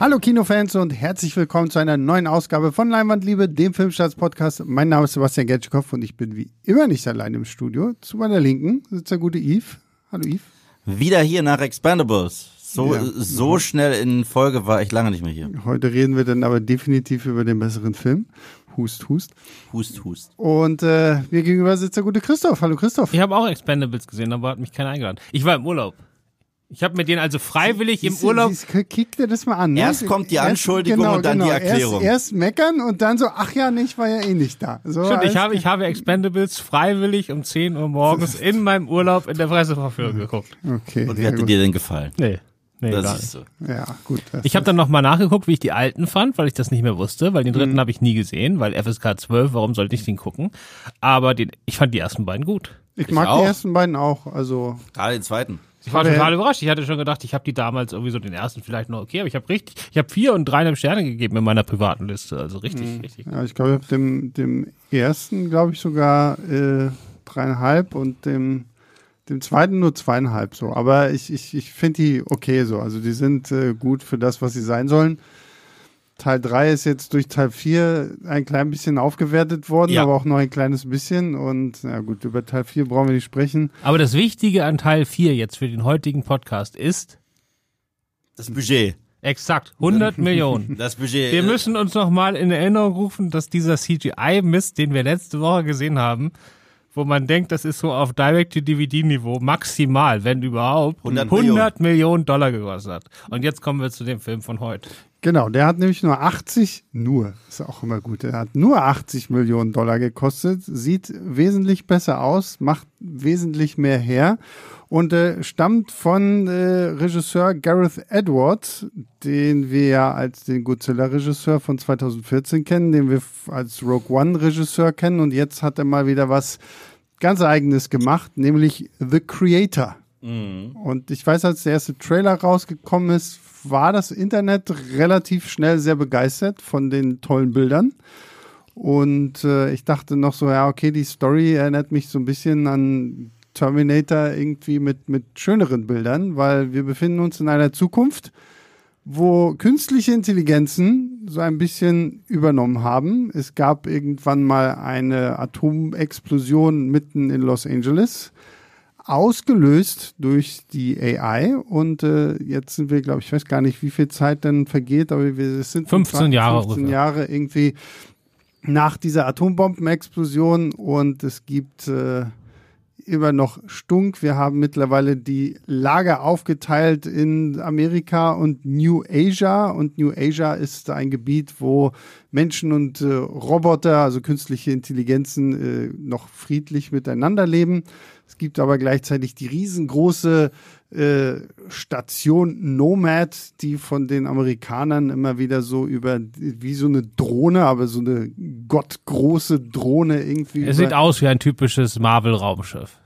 Hallo Kinofans und herzlich willkommen zu einer neuen Ausgabe von Leinwandliebe, dem Filmstarts-Podcast. Mein Name ist Sebastian Getschikow und ich bin wie immer nicht allein im Studio. Zu meiner Linken sitzt der gute Yves. Hallo Yves. Wieder hier nach Expandables. So, Ja. so schnell in Folge war ich lange nicht mehr hier. Heute reden wir dann aber definitiv über den besseren Film. Hust, hust. Hust, hust. Und äh, mir gegenüber sitzt der gute Christoph. Hallo Christoph. Ich habe auch Expendables gesehen, aber hat mich keiner eingeladen. Ich war im Urlaub. Ich habe mir den also freiwillig im Siehst du- Urlaub. Kick dir das mal an. Ne? Erst kommt die Anschuldigung und dann die Erklärung. Erst, erst meckern und dann so, ach ja, nee, ich war ja eh nicht da. So, Stimmt, ich habe, ich habe Expendables freiwillig um 10 Uhr morgens in meinem Urlaub in der Presseverführung geguckt. Okay, Und wie hat gut. dir denn gefallen? Nee. Nee, Das ist nicht. so. Ja, gut. das Ich habe dann nochmal nachgeguckt, wie ich die alten fand, weil ich das nicht mehr wusste, weil den dritten Mhm. habe ich nie gesehen, weil FSK 12, warum sollte ich den gucken? Aber den, ich fand die ersten beiden gut. ich ich mag auch. die ersten beiden auch. Also, Gerade den zweiten. Ich war total überrascht. Ich hatte schon gedacht, ich habe die damals irgendwie so den ersten vielleicht noch okay, aber ich habe richtig, ich habe vier und dreieinhalb Sterne gegeben in meiner privaten Liste. Also richtig, Mhm. richtig. ja, ich glaube, ich habe dem, dem ersten, glaube ich, sogar äh, dreieinhalb und dem, dem zweiten nur zweieinhalb so. Aber ich, ich, ich finde die okay so. Also die sind äh, gut für das, was sie sein sollen. Teil 3 ist jetzt durch Teil 4 ein klein bisschen aufgewertet worden, Ja. aber auch nur ein kleines bisschen. Und na gut, über Teil 4 brauchen wir nicht sprechen. Aber das Wichtige an Teil 4 jetzt für den heutigen Podcast ist Das Budget. exakt 100 Millionen. Das Budget. Wir müssen uns nochmal in Erinnerung rufen, dass dieser CGI-Mist, den wir letzte Woche gesehen haben, wo man denkt, das ist so auf Direct-to-DVD-Niveau maximal, wenn überhaupt, 100 100 Millionen Dollar gekostet hat. Und jetzt kommen wir zu dem Film von heute. Genau, der hat nämlich nur 80, nur, ist auch immer gut, der hat nur 80 Millionen Dollar gekostet, sieht wesentlich besser aus, macht wesentlich mehr her und äh, stammt von äh, Regisseur Gareth Edwards, den wir ja als den Godzilla-Regisseur von 2014 kennen, den wir als Rogue One-Regisseur kennen und jetzt hat er mal wieder was ganz eigenes gemacht, nämlich The Creator. Und ich weiß, als der erste Trailer rausgekommen ist, war das Internet relativ schnell sehr begeistert von den tollen Bildern. Und äh, ich dachte noch so, ja, okay, die Story erinnert mich so ein bisschen an Terminator irgendwie mit, mit schöneren Bildern, weil wir befinden uns in einer Zukunft, wo künstliche Intelligenzen so ein bisschen übernommen haben. Es gab irgendwann mal eine Atomexplosion mitten in Los Angeles ausgelöst durch die AI und äh, jetzt sind wir, glaube ich, ich weiß gar nicht, wie viel Zeit dann vergeht, aber wir es sind 15 Jahre 15 ungefähr. Jahre irgendwie nach dieser Atombombenexplosion und es gibt äh, immer noch Stunk. Wir haben mittlerweile die Lager aufgeteilt in Amerika und New Asia. Und New Asia ist ein Gebiet, wo Menschen und äh, Roboter, also künstliche Intelligenzen, äh, noch friedlich miteinander leben. Es gibt aber gleichzeitig die riesengroße äh, Station Nomad, die von den Amerikanern immer wieder so über wie so eine Drohne, aber so eine gottgroße Drohne irgendwie. Es sieht aus wie ein typisches Marvel-Raumschiff.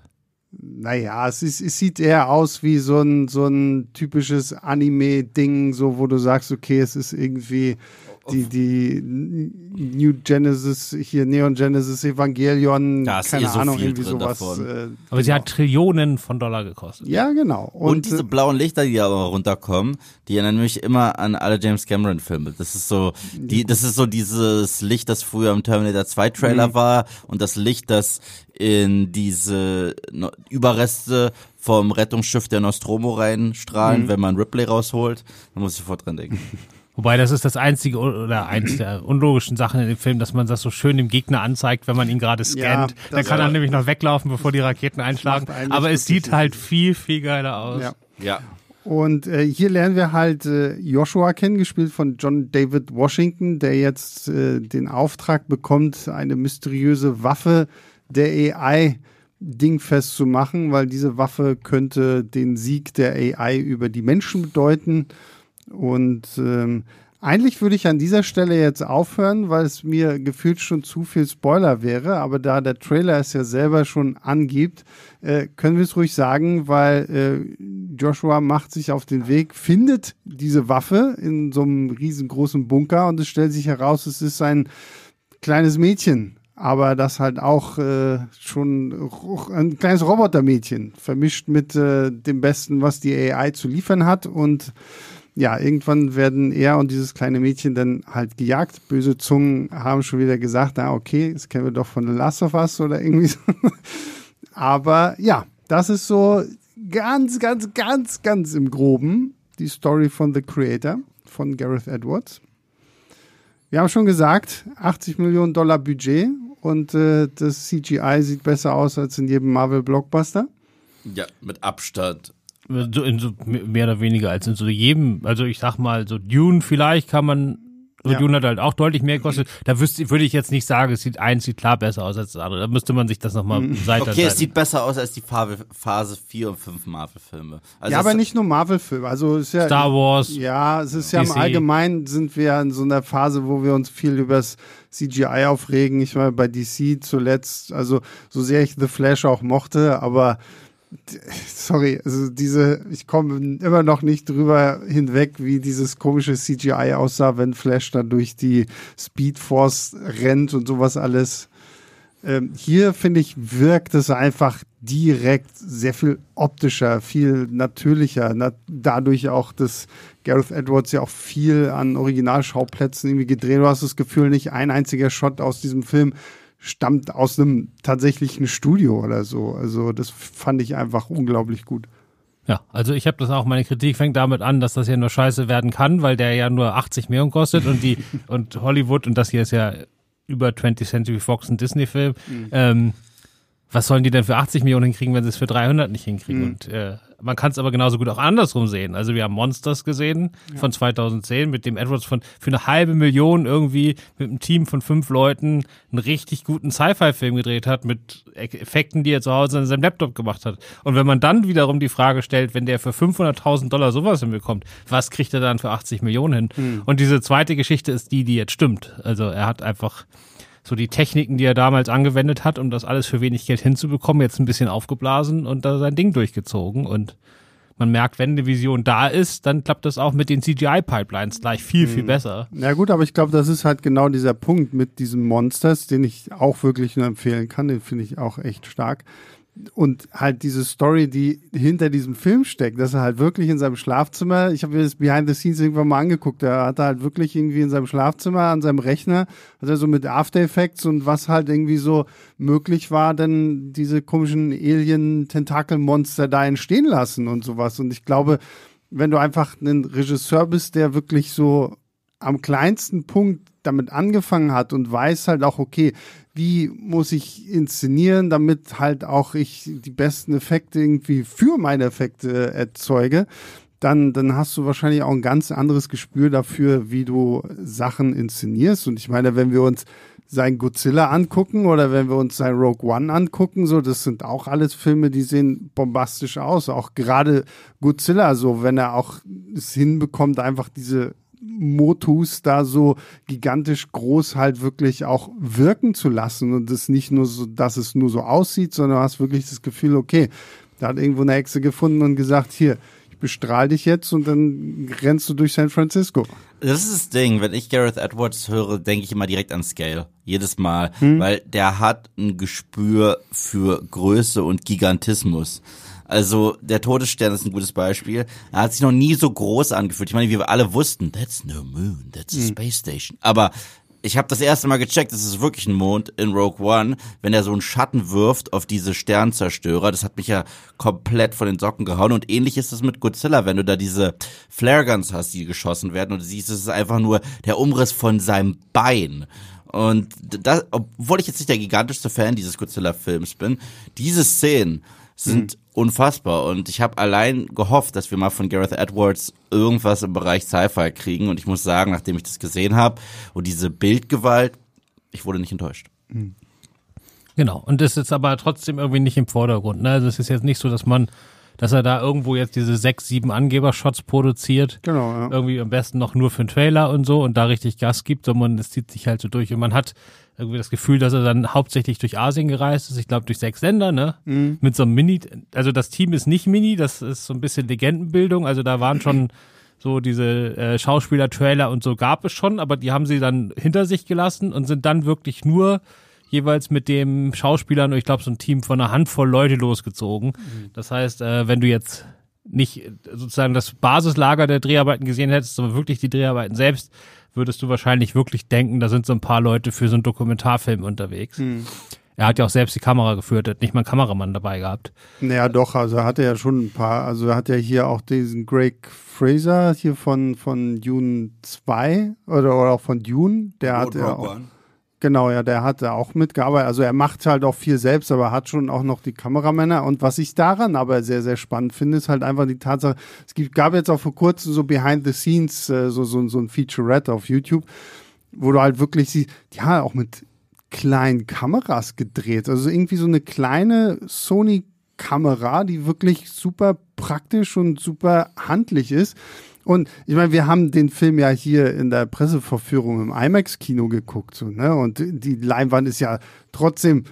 naja, es, ist, es sieht eher aus wie so ein, so ein typisches Anime-Ding, so wo du sagst, okay, es ist irgendwie die, die New Genesis, hier Neon Genesis Evangelion, Da ist keine eh so Ahnung, viel irgendwie drin sowas. davon. Äh, Aber sie hat Trillionen von Dollar gekostet. ja, genau. Und, diese äh, blauen Lichter, die da aber runterkommen, die erinnern mich immer an alle James Cameron Filme. Das ist so, die, das ist so dieses Licht, das früher im Terminator 2 Trailer Mhm. war und das Licht, das in diese Überreste vom Rettungsschiff der Nostromo Mhm. reinstrahlen, wenn man Ripley rausholt. Da muss ich sofort dran denken. Wobei das ist das einzige oder eins der unlogischen Sachen in dem Film, dass man das so schön dem Gegner anzeigt, wenn man ihn gerade Ja, scannt. das Dann kann er nämlich noch weglaufen, bevor die Raketen einschlagen. Aber es sieht halt viel, viel geiler aus. ja. Ja. Und äh, hier lernen wir halt äh, Joshua kennen, gespielt von John David Washington, der jetzt äh, den Auftrag bekommt, eine mysteriöse Waffe der AI dingfest zu machen, weil diese Waffe könnte den Sieg der AI über die Menschen bedeuten. Und ähm, eigentlich würde ich an dieser Stelle jetzt aufhören, weil es mir gefühlt schon zu viel Spoiler wäre. Aber da der Trailer es ja selber schon angibt, äh, können wir es ruhig sagen, weil äh, Joshua macht sich auf den Weg, findet diese Waffe in so einem riesengroßen Bunker und es stellt sich heraus, es ist ein kleines Mädchen. Aber das halt auch äh, schon ein kleines Robotermädchen, vermischt mit äh, dem Besten, was die AI zu liefern hat. Und ja, irgendwann werden er und dieses kleine Mädchen dann halt gejagt. Böse Zungen haben schon wieder gesagt, na okay, das kennen wir doch von The Last of Us oder irgendwie so. Aber ja, das ist so ganz, ganz, ganz, ganz im Groben die Story von The Creator von Gareth Edwards. Wir haben schon gesagt, 80 Millionen Dollar Budget und äh, das CGI sieht besser aus als in jedem Marvel-Blockbuster. Ja, mit Abstand. So, in so mehr oder weniger als in so jedem, also ich sag mal, so Dune vielleicht kann man, so Ja. Dune hat halt auch deutlich mehr gekostet. Da wüsste, würde ich jetzt nicht sagen, es sieht eins sieht klar besser aus als das andere. Da müsste man sich das nochmal Mhm. Seite Okay, es sieht besser aus als die Phase, Phase 4 und 5 Marvel-Filme. Also ja, aber nicht nur Marvel-Filme. Also ist ja Star Wars. Ja, es ist ja im DC. Allgemeinen sind wir in so einer Phase, wo wir uns viel übers CGI aufregen. Ich war bei DC zuletzt, also so sehr ich The Flash auch mochte, aber sorry, also diese, ich komme immer noch nicht drüber hinweg, wie dieses komische CGI aussah, wenn Flash da durch die Speed Force rennt und sowas alles. Ähm, hier finde ich, wirkt es einfach direkt sehr viel optischer, viel natürlicher. Na, dadurch auch, dass Gareth Edwards ja auch viel an Originalschauplätzen irgendwie gedreht. Du hast das Gefühl, nicht ein einziger Shot aus diesem Film stammt aus einem tatsächlichen Studio oder so. Also das fand ich einfach unglaublich gut. Ja, also ich habe das auch, meine Kritik fängt damit an, dass das ja nur scheiße werden kann, weil der ja nur 80 Millionen kostet und die und Hollywood und das hier ist ja über 20th Century Fox ein Disney-Film. Ähm, was sollen die denn für 80 Millionen hinkriegen, wenn sie es für 300 nicht hinkriegen? Und äh, man kann es aber genauso gut auch andersrum sehen. Also wir haben Monsters gesehen von 2010 mit dem Edwards von für eine halbe Million irgendwie mit einem Team von fünf Leuten einen richtig guten Sci-Fi-Film gedreht hat mit Effekten, die er zu Hause an seinem Laptop gemacht hat. Und wenn man dann wiederum die Frage stellt, wenn der für 500.000 Dollar sowas hinbekommt, was kriegt er dann für 80 Millionen hin? Und diese zweite Geschichte ist die, die jetzt stimmt. Also er hat einfach so die Techniken, die er damals angewendet hat, um das alles für wenig Geld hinzubekommen, jetzt ein bisschen aufgeblasen und da sein Ding durchgezogen. Und man merkt, wenn eine Vision da ist, dann klappt das auch mit den CGI-Pipelines gleich viel, viel besser. Ja gut, aber ich glaube, das ist halt genau dieser Punkt mit diesen Monsters, den ich auch wirklich nur empfehlen kann. Den finde ich auch echt stark. Und halt diese Story, die hinter diesem Film steckt, dass er halt wirklich in seinem Schlafzimmer, ich habe mir das Behind the Scenes irgendwann mal angeguckt, er hat halt wirklich irgendwie in seinem Schlafzimmer an seinem Rechner, hat er so mit After Effects und was halt irgendwie so möglich war, dann diese komischen Alien-Tentakel-Monster da entstehen lassen und sowas. Und ich glaube, wenn du einfach ein Regisseur bist, der wirklich so am kleinsten Punkt damit angefangen hat und weiß halt auch, okay, wie muss ich inszenieren, damit halt auch ich die besten Effekte irgendwie für meine Effekte erzeuge, dann, dann hast du wahrscheinlich auch ein ganz anderes Gespür dafür, wie du Sachen inszenierst. Und ich meine, wenn wir uns sein Godzilla angucken oder wenn wir uns sein Rogue One angucken, so, das sind auch alles Filme, die sehen bombastisch aus. Auch gerade Godzilla, so, wenn er auch es hinbekommt, einfach diese Motus da so gigantisch groß halt wirklich auch wirken zu lassen und es nicht nur so, dass es nur so aussieht, sondern du hast wirklich das Gefühl, okay, da hat irgendwo eine Hexe gefunden und gesagt, hier, ich bestrahl dich jetzt und dann rennst du durch San Francisco. Das ist das Ding, wenn ich Gareth Edwards höre, denke ich immer direkt an Scale. Jedes Mal. Hm. Weil der hat ein Gespür für Größe und Gigantismus. Also, der Todesstern ist ein gutes Beispiel. Er hat sich noch nie so groß angefühlt. Ich meine, wir alle wussten, that's no moon, that's a Hm. space station. Aber ich habe das erste Mal gecheckt, es ist wirklich ein Mond in Rogue One, wenn er so einen Schatten wirft auf diese Sternzerstörer. Das hat mich ja komplett von den Socken gehauen. Und ähnlich ist es mit Godzilla, wenn du da diese Flare Guns hast, die geschossen werden und du siehst, es ist einfach nur der Umriss von seinem Bein. Und das, obwohl ich jetzt nicht der gigantischste Fan dieses Godzilla-Films bin, diese Szenen sind unfassbar. Und ich habe allein gehofft, dass wir mal von Gareth Edwards irgendwas im Bereich Sci-Fi kriegen. Und ich muss sagen, nachdem ich das gesehen habe und diese Bildgewalt, ich wurde nicht enttäuscht. Genau. Und das ist aber trotzdem irgendwie nicht im Vordergrund. Ne? Also es ist jetzt nicht so, dass man, dass er da irgendwo jetzt diese sechs, sieben Angebershots produziert. Genau, ja. Irgendwie am besten noch nur für den Trailer und so und da richtig Gas gibt, sondern es zieht sich halt so durch. Und man hat irgendwie das Gefühl, dass er dann hauptsächlich durch Asien gereist ist. Ich glaube, durch sechs Länder, ne? Mit so einem Mini, also das Team ist nicht Mini, das ist so ein bisschen Legendenbildung. Also da waren schon so diese äh, Schauspieler-Trailer und so gab es schon, aber die haben sie dann hinter sich gelassen und sind dann wirklich nur jeweils mit dem Schauspielern, ich glaube, so ein Team von einer Handvoll Leute losgezogen. Das heißt, äh, wenn du jetzt nicht sozusagen das Basislager der Dreharbeiten gesehen hättest, sondern wirklich die Dreharbeiten selbst, würdest du wahrscheinlich wirklich denken, da sind so ein paar Leute für so einen Dokumentarfilm unterwegs. Hm. Er hat ja auch selbst die Kamera geführt, hat nicht mal einen Kameramann dabei gehabt. Naja, doch, also er hatte ja schon ein paar, also er hat ja hier auch diesen Greg Fraser hier von, von Dune 2 oder, oder auch von Dune, der hat ja auch, genau, ja, der hat da auch mitgearbeitet, also er macht halt auch viel selbst, aber hat schon auch noch die Kameramänner und was ich daran aber sehr, sehr spannend finde, ist halt einfach die Tatsache, es gibt, gab jetzt auch vor kurzem so Behind the Scenes, äh, so, so, so ein Featurette auf YouTube, wo du halt wirklich siehst, ja, auch mit kleinen Kameras gedreht. Also irgendwie so eine kleine Sony Kamera, die wirklich super praktisch und super handlich ist. Und ich meine, wir haben den Film ja hier in der Presseverführung im IMAX-Kino geguckt, so, ne? Und die Leinwand ist ja trotzdem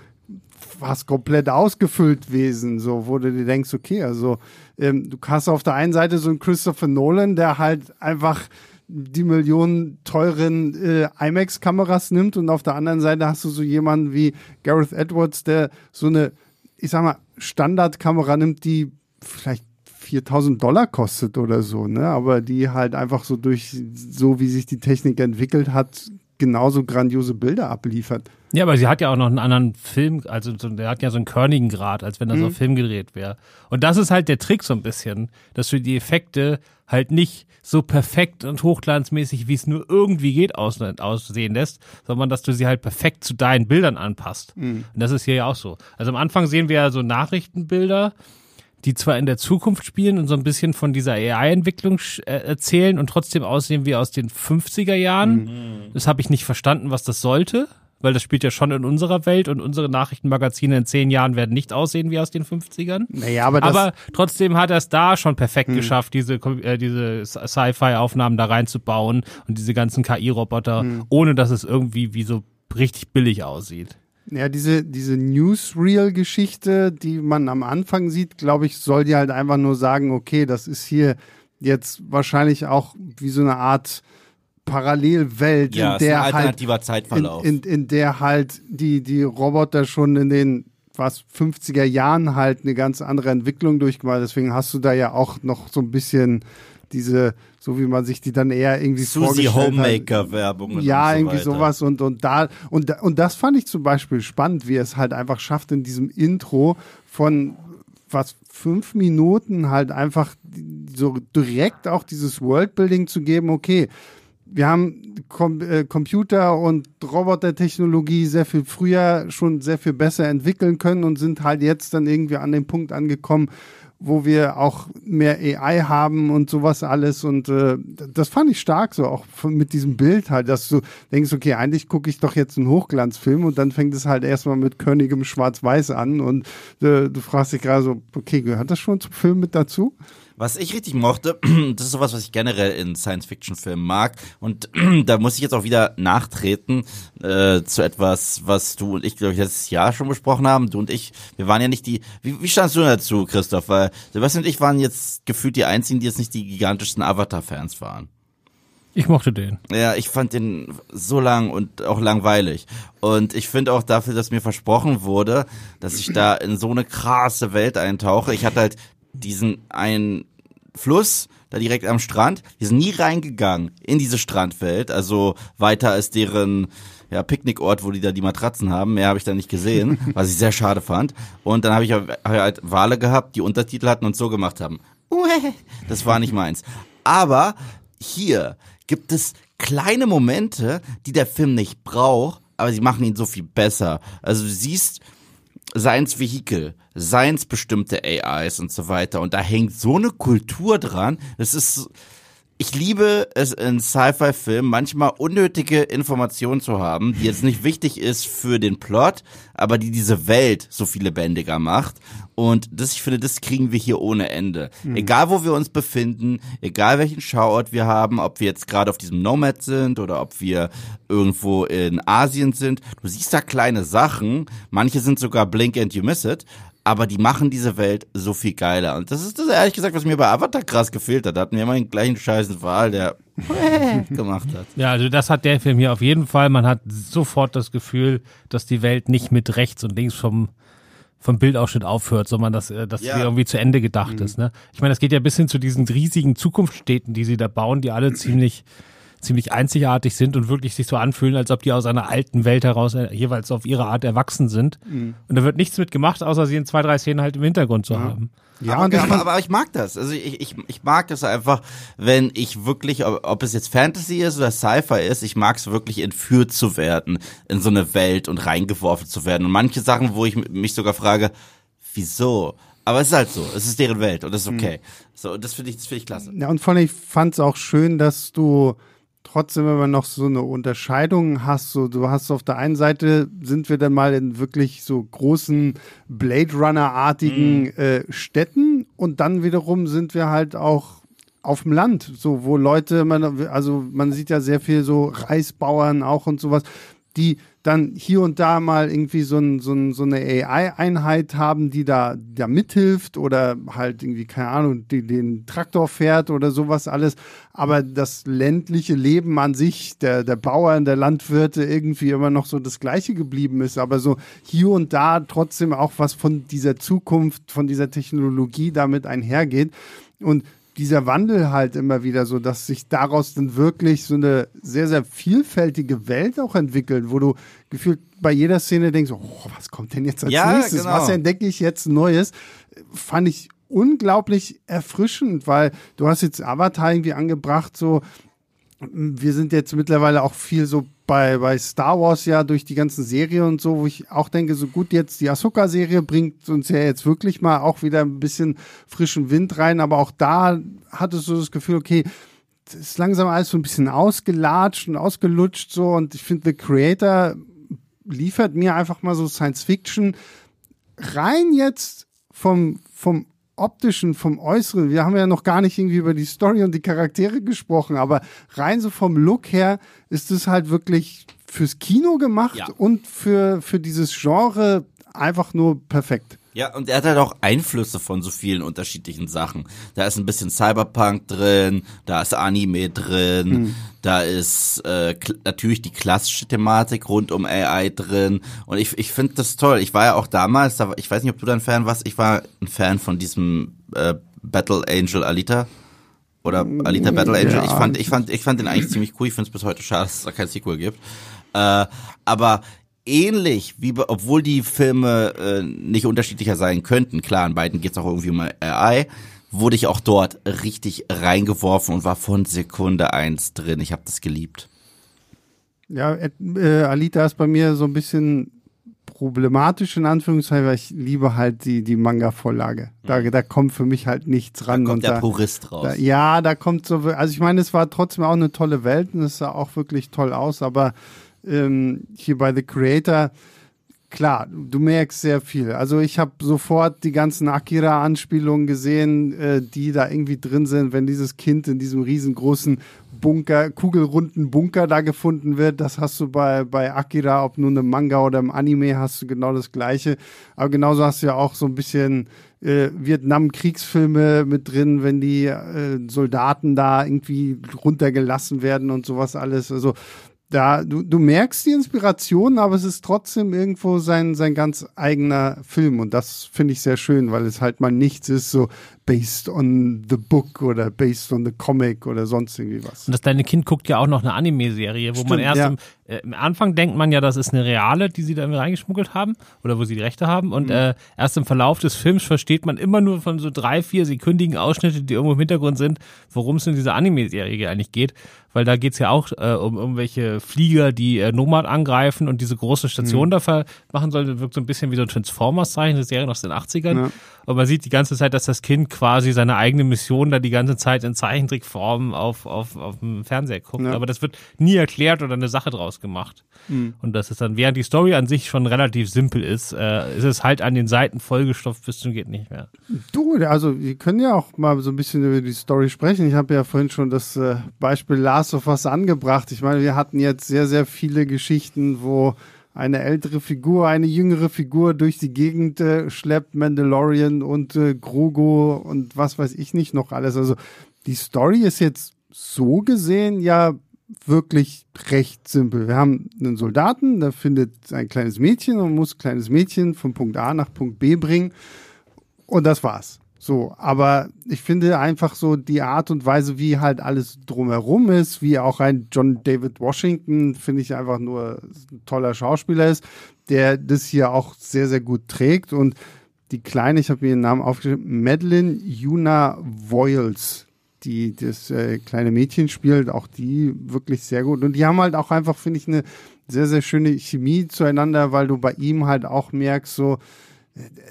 fast komplett ausgefüllt gewesen, so, wo du dir denkst, okay, also ähm, du hast auf der einen Seite so einen Christopher Nolan, der halt einfach die Millionen teuren äh, IMAX-Kameras nimmt und auf der anderen Seite hast du so jemanden wie Gareth Edwards, der so eine, ich sag mal, Standardkamera nimmt, die vielleicht 4000 Dollar kostet oder so, ne? Aber die halt einfach so durch, so wie sich die Technik entwickelt hat, genauso grandiose Bilder abliefert. Ja, aber sie hat ja auch noch einen anderen Film, also so, der hat ja so einen körnigen Grad, als wenn das Mhm. auf Film gedreht wäre. Und das ist halt der Trick so ein bisschen, dass du die Effekte halt nicht so perfekt und hochglanzmäßig, wie es nur irgendwie geht, aus, aussehen lässt, sondern dass du sie halt perfekt zu deinen Bildern anpasst. Mhm. Und das ist hier ja auch so. Also am Anfang sehen wir ja so Nachrichtenbilder, die zwar in der Zukunft spielen und so ein bisschen von dieser AI-Entwicklung äh, erzählen und trotzdem aussehen wie aus den 50er Jahren. Das habe ich nicht verstanden, was das sollte, weil das spielt ja schon in unserer Welt und unsere Nachrichtenmagazine in zehn Jahren werden nicht aussehen wie aus den 50ern. Naja, aber das, Aber trotzdem hat er es da schon perfekt geschafft, diese, äh, diese Sci-Fi-Aufnahmen da reinzubauen und diese ganzen KI-Roboter, ohne dass es irgendwie wie so richtig billig aussieht. Ja, diese, diese Newsreel-Geschichte, die man am Anfang sieht, glaube ich, soll dir halt einfach nur sagen, okay, das ist hier jetzt wahrscheinlich auch wie so eine Art Parallelwelt, Ja, in der halt alternativer in, Zeitverlauf. in, in der halt die, die Roboter schon in den was 50er Jahren halt eine ganz andere Entwicklung durchgemacht. Deswegen hast du da ja auch noch so ein bisschen diese, so wie man sich die dann eher irgendwie Susi. Homemaker-Werbung. Ja, so irgendwie weiter. sowas und, und da, und, und das fand ich zum Beispiel spannend, wie er es halt einfach schafft, in diesem Intro von was fünf Minuten halt einfach so direkt auch dieses Worldbuilding zu geben, okay, wir haben Com äh, Computer und Robotertechnologie sehr viel früher schon sehr viel besser entwickeln können und sind halt jetzt dann irgendwie an den Punkt angekommen, wo wir auch mehr AI haben und sowas alles und äh, das fand ich stark so auch mit diesem Bild halt, dass du denkst, okay, eigentlich gucke ich doch jetzt einen Hochglanzfilm und dann fängt es halt erstmal mit körnigem Schwarz-Weiß an und äh, du fragst dich gerade so, okay, gehört das schon zum Film mit dazu? Was ich richtig mochte, das ist sowas, was ich generell in Science-Fiction-Filmen mag. Und da muss ich jetzt auch wieder nachtreten äh, zu etwas, was du und ich, glaube ich, letztes Jahr schon besprochen haben. Du und ich, wir waren ja nicht die. Wie, wie standst du dazu, Christoph? Weil Sebastian und ich waren jetzt gefühlt die einzigen, die jetzt nicht die gigantischsten Avatar-Fans waren. Ich mochte den. Ja, ich fand den so lang und auch langweilig. Und ich finde auch dafür, dass mir versprochen wurde, dass ich da in so eine krasse Welt eintauche. Ich hatte halt diesen einen Fluss da direkt am Strand. Wir sind nie reingegangen in diese Strandwelt. Also weiter als deren ja, Picknickort, wo die da die Matratzen haben. Mehr habe ich da nicht gesehen, was ich sehr schade fand. Und dann habe ich halt Wale gehabt, die Untertitel hatten und so gemacht haben. Das war nicht meins. Aber hier gibt es kleine Momente, die der Film nicht braucht, aber sie machen ihn so viel besser. Also du siehst seins Vehikel, seins bestimmte AIs und so weiter und da hängt so eine Kultur dran. Das ist ich liebe es in Sci-Fi-Filmen manchmal unnötige Informationen zu haben, die jetzt nicht wichtig ist für den Plot, aber die diese Welt so viel lebendiger macht. Und das, ich finde, das kriegen wir hier ohne Ende. Egal, wo wir uns befinden, egal welchen Schauort wir haben, ob wir jetzt gerade auf diesem Nomad sind oder ob wir irgendwo in Asien sind, du siehst da kleine Sachen. Manche sind sogar Blink and You Miss It aber die machen diese Welt so viel geiler. Und das ist das ehrlich gesagt, was mir bei Avatar krass gefehlt hat. Da hatten wir immer den gleichen scheißen Wahl, der gemacht hat. Ja, also das hat der Film hier auf jeden Fall. Man hat sofort das Gefühl, dass die Welt nicht mit rechts und links vom vom Bildausschnitt aufhört, sondern dass, äh, dass Ja. sie irgendwie zu Ende gedacht Mhm. ist. Ne? Ich meine, das geht ja bis hin zu diesen riesigen Zukunftsstädten, die sie da bauen, die alle ziemlich ziemlich einzigartig sind und wirklich sich so anfühlen, als ob die aus einer alten Welt heraus äh, jeweils auf ihre Art erwachsen sind. Mhm. Und da wird nichts mit gemacht, außer sie in zwei, drei Szenen halt im Hintergrund zu haben. Ja, aber, aber, aber ich mag das. Also ich, ich, ich mag das einfach, wenn ich wirklich, ob, ob es jetzt Fantasy ist oder Sci-Fi ist, ich mag es wirklich entführt zu werden in so eine Welt und reingeworfen zu werden. Und manche Sachen, wo ich mich sogar frage, wieso? Aber es ist halt so, es ist deren Welt und das ist okay. So, und das finde ich, das finde ich klasse. Ja, und vor allem, ich fand es auch schön, dass du trotzdem immer noch so eine Unterscheidung hast. So, du hast auf der einen Seite sind wir dann mal in wirklich so großen Blade Runner-artigen äh, Städten und dann wiederum sind wir halt auch auf dem Land, so wo Leute, man, also man sieht ja sehr viel so Reisbauern auch und sowas, die dann hier und da mal irgendwie so, ein, so, ein, so eine AI-Einheit haben, die da, da mithilft oder halt irgendwie, keine Ahnung, die den Traktor fährt oder sowas alles. Aber das ländliche Leben an sich, der, der Bauern, der Landwirte irgendwie immer noch so das Gleiche geblieben ist. Aber so hier und da trotzdem auch was von dieser Zukunft, von dieser Technologie damit einhergeht. Und dieser Wandel halt immer wieder so, dass sich daraus dann wirklich so eine sehr, sehr vielfältige Welt auch entwickelt, wo du gefühlt bei jeder Szene denkst, oh, was kommt denn jetzt als Ja, nächstes? genau. Was entdecke ich jetzt Neues? Fand ich unglaublich erfrischend, weil du hast jetzt Avatar irgendwie angebracht, so wir sind jetzt mittlerweile auch viel so bei, bei Star Wars ja durch die ganzen Serien und so, wo ich auch denke, so gut jetzt die Ahsoka-Serie bringt uns ja jetzt wirklich mal auch wieder ein bisschen frischen Wind rein, aber auch da hattest du das Gefühl, okay, das ist langsam alles so ein bisschen ausgelatscht und ausgelutscht so. Und ich finde, The Creator liefert mir einfach mal so Science Fiction rein jetzt vom, vom optischen, vom Äußeren. Wir haben ja noch gar nicht irgendwie über die Story und die Charaktere gesprochen, aber rein so vom Look her ist es halt wirklich fürs Kino gemacht Ja. und für, für dieses Genre einfach nur perfekt. Ja, und er hat halt auch Einflüsse von so vielen unterschiedlichen Sachen. Da ist ein bisschen Cyberpunk drin, da ist Anime drin, da ist äh, natürlich die klassische Thematik rund um AI drin. Und ich, ich finde das toll. Ich war ja auch damals, da, war- ich weiß nicht, ob du da ein Fan warst, ich war ein Fan von diesem äh, Battle Angel Alita. Oder Alita Battle Angel. Ja. Ich fand, ich fand, ich fand den eigentlich ziemlich cool. Ich finde es bis heute schade, dass es da kein Sequel gibt. Äh, aber ähnlich, wie bei, obwohl die Filme äh, nicht unterschiedlicher sein könnten, klar, in beiden geht es auch irgendwie um AI, wurde ich auch dort richtig reingeworfen und war von Sekunde eins drin. Ich habe das geliebt. Ja, äh, äh, Alita ist bei mir so ein bisschen problematisch in Anführungszeichen, weil ich liebe halt die, die Manga-Vorlage. Da, da kommt für mich halt nichts ran. Mhm. Da kommt und der da, Purist raus. Da, ja, da kommt so, also ich meine, es war trotzdem auch eine tolle Welt und es sah auch wirklich toll aus, aber ähm, hier bei The Creator, klar, du merkst sehr viel. Also ich habe sofort die ganzen Akira-Anspielungen gesehen, äh, die da irgendwie drin sind, wenn dieses Kind in diesem riesengroßen Bunker, kugelrunden Bunker da gefunden wird. Das hast du bei, bei Akira, ob nun im Manga oder im Anime, hast du genau das Gleiche. Aber genauso hast du ja auch so ein bisschen äh, Vietnam-Kriegsfilme mit drin, wenn die äh, Soldaten da irgendwie runtergelassen werden und sowas alles. Also da, du, du merkst die Inspiration, aber es ist trotzdem irgendwo sein, sein ganz eigener Film. Und das finde ich sehr schön, weil es halt mal nichts ist, so based on the book oder based on the comic oder sonst irgendwie was. Und das kleine Kind guckt ja auch noch eine Anime-Serie, wo man Stimmt, erst ja. im, äh, im Anfang denkt man ja, das ist eine reale, die sie da irgendwie reingeschmuggelt haben oder wo sie die Rechte haben. Und äh, erst im Verlauf des Films versteht man immer nur von so drei, vier sekündigen Ausschnitten, die irgendwo im Hintergrund sind, worum es in dieser Anime-Serie eigentlich geht. Weil da geht's ja auch äh, um irgendwelche Flieger, die äh, Nomad angreifen und diese große Station da ver- machen sollen. Das wirkt so ein bisschen wie so ein Transformers-Zeichen, eine Serie aus den 80ern. Ja. Und man sieht die ganze Zeit, dass das Kind quasi seine eigene Mission da die ganze Zeit in Zeichentrickform auf, auf, auf dem Fernseher guckt. Ja. Aber das wird nie erklärt oder eine Sache draus gemacht. Und das ist dann, während die Story an sich schon relativ simpel ist, äh, ist es halt an den Seiten vollgestopft bis zum geht nicht mehr. Du, also wir können ja auch mal so ein bisschen über die Story sprechen. Ich habe ja vorhin schon das äh, Beispiel Last of Us angebracht. Ich meine, wir hatten jetzt sehr, sehr viele Geschichten, wo eine ältere Figur, eine jüngere Figur durch die Gegend äh, schleppt, Mandalorian und äh, Grogu und was weiß ich nicht noch alles. Also die Story ist jetzt so gesehen ja wirklich recht simpel. Wir haben einen Soldaten, der findet ein kleines Mädchen und muss ein kleines Mädchen von Punkt A nach Punkt B bringen. Und das war's. So, aber ich finde einfach so die Art und Weise, wie halt alles drumherum ist, wie auch ein John David Washington, finde ich einfach nur ein toller Schauspieler ist, der das hier auch sehr, sehr gut trägt. Und die Kleine, ich habe mir ihren Namen aufgeschrieben, Madeline Yuna Voiles, die das äh, kleine Mädchen spielt, auch die wirklich sehr gut. Und die haben halt auch einfach, finde ich, eine sehr, sehr schöne Chemie zueinander, weil du bei ihm halt auch merkst, so,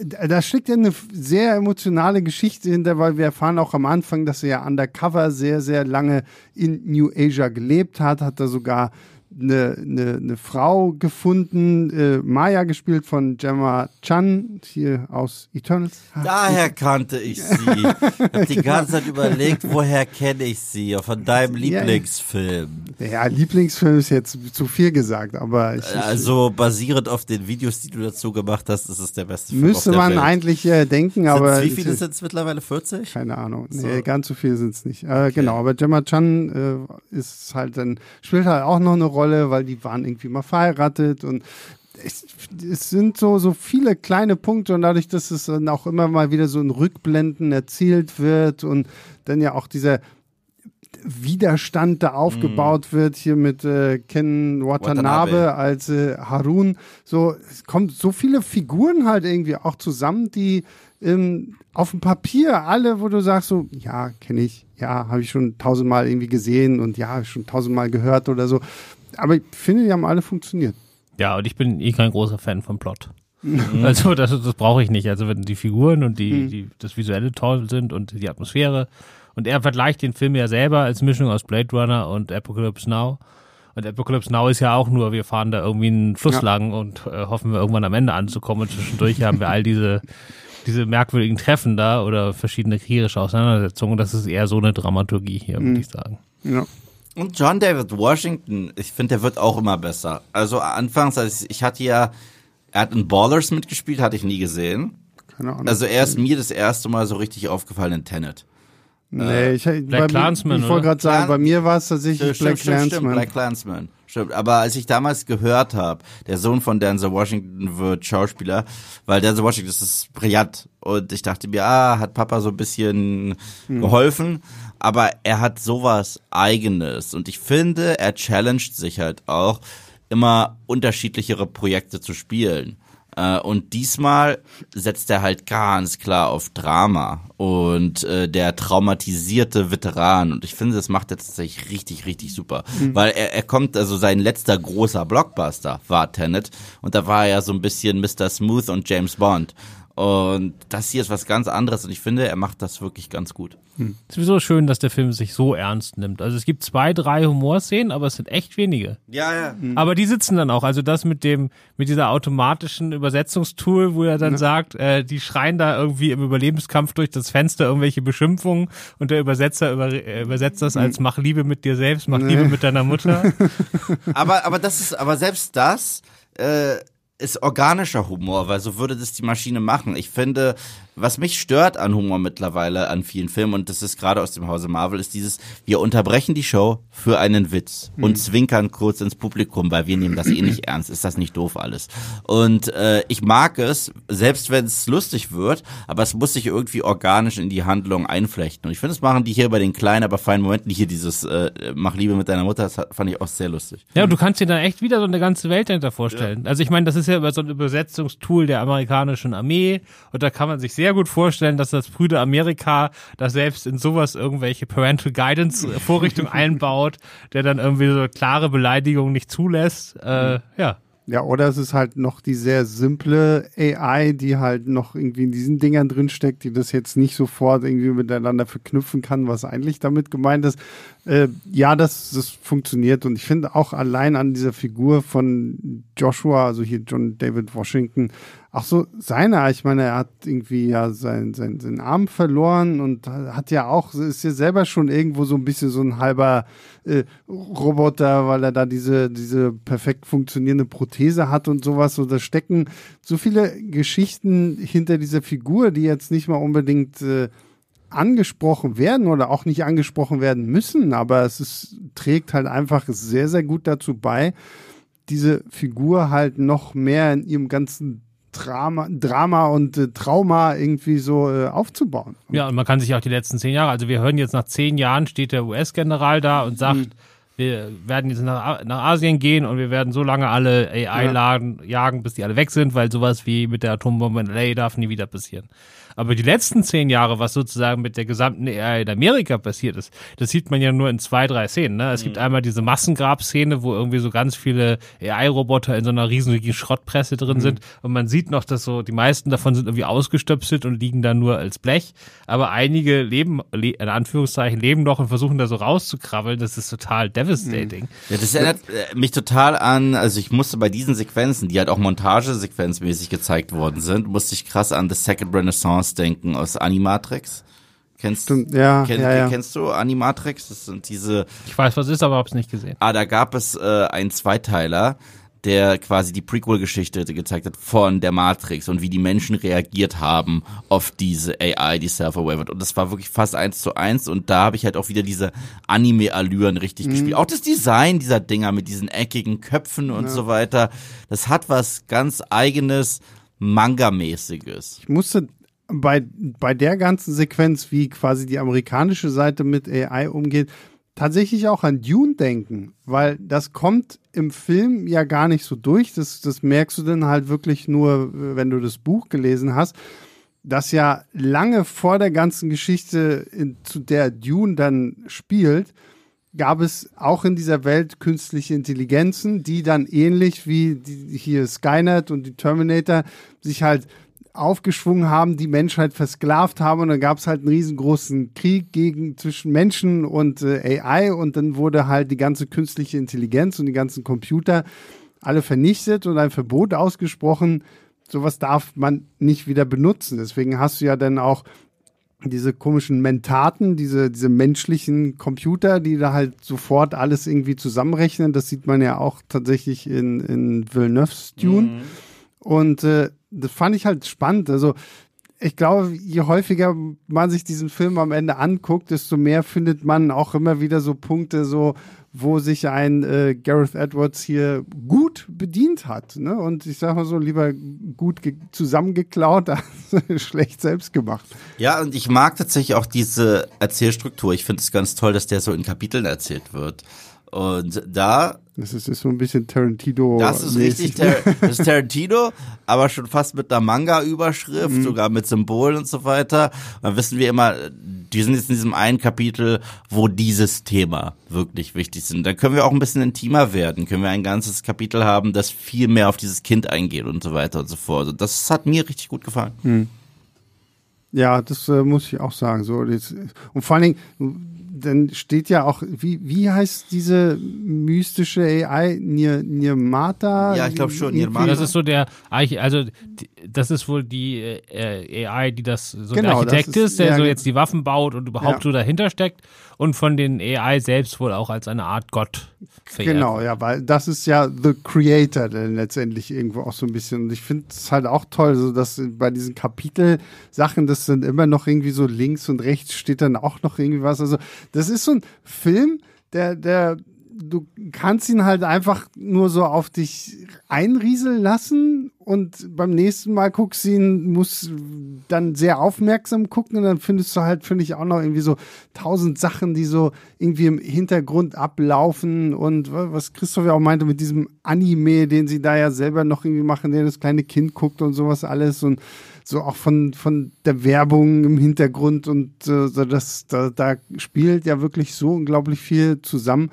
da steckt ja eine sehr emotionale Geschichte hinter, weil wir erfahren auch am Anfang, dass er ja undercover sehr, sehr lange in New Asia gelebt hat, hat er sogar eine, eine, eine Frau gefunden, äh, Maya gespielt von Gemma Chan, hier aus Eternals. Daher kannte ich sie. Ich habe die ganze Zeit überlegt, woher kenne ich sie? Von deinem Lieblingsfilm. Ja, Lieblingsfilm ist jetzt zu viel gesagt, aber ich, Also basierend auf den Videos, die du dazu gemacht hast, ist es der beste Film müsste man Welt. eigentlich äh, denken, aber Sind's, wie viele sind es mittlerweile? 40? Keine Ahnung. So. Nee, ganz so viel sind es nicht. Äh, Genau, aber Gemma Chan äh, ist halt dann, spielt halt auch noch eine Rolle, weil die waren irgendwie mal verheiratet und es, es sind so, so viele kleine Punkte und dadurch, dass es dann auch immer mal wieder so in Rückblenden erzählt wird und dann ja auch dieser Widerstand da aufgebaut wird, hier mit äh, Ken Watanabe, Watanabe. als äh, Harun. So, es kommt so viele Figuren halt irgendwie auch zusammen, die ähm, auf dem Papier alle, wo du sagst so, ja, kenne ich, ja, habe ich schon tausendmal irgendwie gesehen und ja, schon tausendmal gehört oder so. Aber ich finde, die haben alle funktioniert. Ja, und ich bin eh kein großer Fan vom Plot. Also das, das brauche ich nicht. Also wenn die Figuren und die, Mhm. die das Visuelle toll sind und die Atmosphäre. Und er vergleicht den Film ja selber als Mischung aus Blade Runner und Apocalypse Now. Und Apocalypse Now ist ja auch nur, wir fahren da irgendwie einen Fluss Ja. lang und äh, hoffen wir irgendwann am Ende anzukommen. Und zwischendurch haben wir all diese, diese merkwürdigen Treffen da oder verschiedene kriegerische Auseinandersetzungen. Das ist eher so eine Dramaturgie hier, Mhm. würde ich sagen. Ja. Und John David Washington, ich finde, der wird auch immer besser. Also anfangs, als ich, ich hatte ja, er hat in Ballers mitgespielt, hatte ich nie gesehen. Keine Ahnung. Also er ist mir das erste Mal so richtig aufgefallen in Tenet. nee, ich, bei mir- Clansman, ich wollte gerade sagen, bei mir war es tatsächlich Stimmt, Black stimmt, stimmt. Black Clansman. Stimmt. Aber als ich damals gehört habe, der Sohn von Denzel Washington wird Schauspieler, weil Denzel Washington das ist brillant. Und ich dachte mir, ah, hat Papa so ein bisschen geholfen. Aber er hat sowas Eigenes. Und ich finde, er challenged sich halt auch, immer unterschiedlichere Projekte zu spielen. Äh, Und diesmal setzt er halt ganz klar auf Drama und äh, der traumatisierte Veteran. Und ich finde, das macht er tatsächlich richtig, richtig super. Weil er, er kommt, also sein letzter großer Blockbuster war Tenet. Und da war er ja so ein bisschen Mr. Smooth und James Bond. Und das hier ist was ganz anderes. Und ich finde, er macht das wirklich ganz gut. Es ist sowieso schön, dass der Film sich so ernst nimmt. Also es gibt zwei, drei Humorszenen, aber es sind echt wenige. Ja, ja. Aber die sitzen dann auch. Also das mit dem, mit dieser automatischen Übersetzungstool, wo er dann sagt, äh, die schreien da irgendwie im Überlebenskampf durch das Fenster irgendwelche Beschimpfungen und der Übersetzer über, äh, übersetzt das als mach Liebe mit dir selbst, mach Liebe mit deiner Mutter. aber, aber das ist, aber selbst das äh, ist organischer Humor, weil so würde das die Maschine machen. Ich finde, was mich stört an Humor mittlerweile an vielen Filmen, und das ist gerade aus dem Hause Marvel, ist dieses, wir unterbrechen die Show für einen Witz und zwinkern kurz ins Publikum, weil wir nehmen das eh nicht ernst. Ist das nicht doof alles? Und äh, ich mag es, selbst wenn es lustig wird, aber es muss sich irgendwie organisch in die Handlung einflechten. Und ich finde, das machen die hier bei den kleinen, aber feinen Momenten hier dieses äh, Mach Liebe mit deiner Mutter, das fand ich auch sehr lustig. Ja, und du kannst dir dann echt wieder so eine ganze Welt dahinter vorstellen. Also ich meine, das ist ja über so ein Übersetzungstool der amerikanischen Armee und da kann man sich sehr gut vorstellen, dass das prüde Amerika da selbst in sowas irgendwelche Parental Guidance Vorrichtungen einbaut, der dann irgendwie so klare Beleidigungen nicht zulässt. Äh, ja. Ja, oder es ist halt noch die sehr simple AI, die halt noch irgendwie in diesen Dingern drinsteckt, die das jetzt nicht sofort irgendwie miteinander verknüpfen kann, was eigentlich damit gemeint ist. Äh, ja, das, das funktioniert und ich finde auch allein an dieser Figur von Joshua, also hier John David Washington, auch so seiner, ich meine, er hat irgendwie ja seinen sein, seinen Arm verloren und hat ja auch, ist ja selber schon irgendwo so ein bisschen so ein halber äh, Roboter, weil er da diese, diese perfekt funktionierende Prothese hat und sowas. So, da stecken so viele Geschichten hinter dieser Figur, die jetzt nicht mal unbedingt äh, angesprochen werden oder auch nicht angesprochen werden müssen, aber es ist, trägt halt einfach sehr, sehr gut dazu bei, diese Figur halt noch mehr in ihrem ganzen Drama, Drama und äh, Trauma irgendwie so äh, aufzubauen. Ja, und man kann sich auch die letzten zehn Jahre, also wir hören jetzt nach zehn Jahren, steht der US-General da und sagt, mhm. wir werden jetzt nach, nach Asien gehen und wir werden so lange alle AI-Lagen ja. jagen, bis die alle weg sind, weil sowas wie mit der Atombombe in LA darf nie wieder passieren. Aber die letzten zehn Jahre, was sozusagen mit der gesamten AI in Amerika passiert ist, das sieht man ja nur in zwei, drei Szenen. Ne? Es mhm. gibt einmal diese Massengrab-Szene, wo irgendwie so ganz viele AI-Roboter in so einer riesigen Schrottpresse drin mhm. sind. Und man sieht noch, dass so die meisten davon sind irgendwie ausgestöpselt und liegen da nur als Blech. Aber einige leben, in Anführungszeichen, leben noch und versuchen da so rauszukrabbeln. Das ist total devastating. Mhm. Ja, das erinnert äh, mich total an, also ich musste bei diesen Sequenzen, die halt auch montagesequenzmäßig gezeigt worden sind, musste ich krass an The Second Renaissance denken aus Animatrix. Kennst, du? ja, kenn, ja, ja. kennst du Animatrix? Das sind diese. Ich weiß, was ist, aber hab's nicht gesehen. Ah, da gab es äh, einen Zweiteiler, der quasi die Prequel-Geschichte gezeigt hat von der Matrix und wie die Menschen reagiert haben auf diese AI, die self-aware wird. Und das war wirklich fast eins zu eins. Und da habe ich halt auch wieder diese Anime-Allüren richtig mhm. gespielt. Auch das Design dieser Dinger mit diesen eckigen Köpfen und ja. so weiter. Das hat was ganz eigenes, Manga-mäßiges. Ich musste bei, bei der ganzen Sequenz, wie quasi die amerikanische Seite mit AI umgeht, tatsächlich auch an Dune denken, weil das kommt im Film ja gar nicht so durch. Das, das merkst du dann halt wirklich nur, wenn du das Buch gelesen hast, dass ja lange vor der ganzen Geschichte, in, zu der Dune dann spielt, gab es auch in dieser Welt künstliche Intelligenzen, die dann ähnlich wie die, hier Skynet und die Terminator sich halt aufgeschwungen haben, die Menschheit versklavt haben und dann gab es halt einen riesengroßen Krieg gegen zwischen Menschen und äh, AI und dann wurde halt die ganze künstliche Intelligenz und die ganzen Computer alle vernichtet und ein Verbot ausgesprochen. Sowas darf man nicht wieder benutzen. Deswegen hast du ja dann auch diese komischen Mentaten, diese, diese menschlichen Computer, die da halt sofort alles irgendwie zusammenrechnen. Das sieht man ja auch tatsächlich in, in Villeneuve's Dune. Mhm. Und äh, das fand ich halt spannend. Also ich glaube, je häufiger man sich diesen Film am Ende anguckt, desto mehr findet man auch immer wieder so Punkte, so wo sich ein äh, Gareth Edwards hier gut bedient hat. Ne? Und ich sage mal so, lieber gut zusammengeklaut als schlecht selbst gemacht. Ja, und ich mag tatsächlich auch diese Erzählstruktur. Ich finde es ganz toll, dass der so in Kapiteln erzählt wird. Und da. Das ist, ist so ein bisschen Tarantino. Das ist richtig, Tar das ist Tarantino, aber schon fast mit einer Manga-Überschrift, mhm. sogar mit Symbolen und so weiter. Und dann wissen wir immer, die sind jetzt in diesem einen Kapitel, wo dieses Thema wirklich wichtig sind. Da können wir auch ein bisschen intimer werden, können wir ein ganzes Kapitel haben, das viel mehr auf dieses Kind eingeht und so weiter und so fort. Also das hat mir richtig gut gefallen. Mhm. Ja, das äh, muss ich auch sagen. So, das, und vor allen Dingen, dann steht ja auch, wie, wie heißt diese mystische AI? Nir, Nirmata? Ja, ich glaube schon, Nirmata. Das ist so der, also das ist wohl die äh, AI, die das so genau, der Architekt ist, ist, der ja, so jetzt die Waffen baut und überhaupt ja. so dahinter steckt und von den AI selbst wohl auch als eine Art Gott verehrt. Genau, ja, weil das ist ja The Creator dann letztendlich irgendwo auch so ein bisschen. Und ich finde es halt auch toll, so dass bei diesen Kapitelsachen, das sind immer noch irgendwie so links und rechts steht dann auch noch irgendwie was. Also das ist so ein Film, der, der du kannst ihn halt einfach nur so auf dich einrieseln lassen und beim nächsten Mal guckst du ihn, musst dann sehr aufmerksam gucken und dann findest du halt, finde ich, auch noch irgendwie so tausend Sachen, die so irgendwie im Hintergrund ablaufen und was Christoph ja auch meinte mit diesem Anime, den sie da ja selber noch irgendwie machen, der das kleine Kind guckt und sowas alles und so auch von, von der Werbung im Hintergrund und äh, das, da, da spielt ja wirklich so unglaublich viel zusammen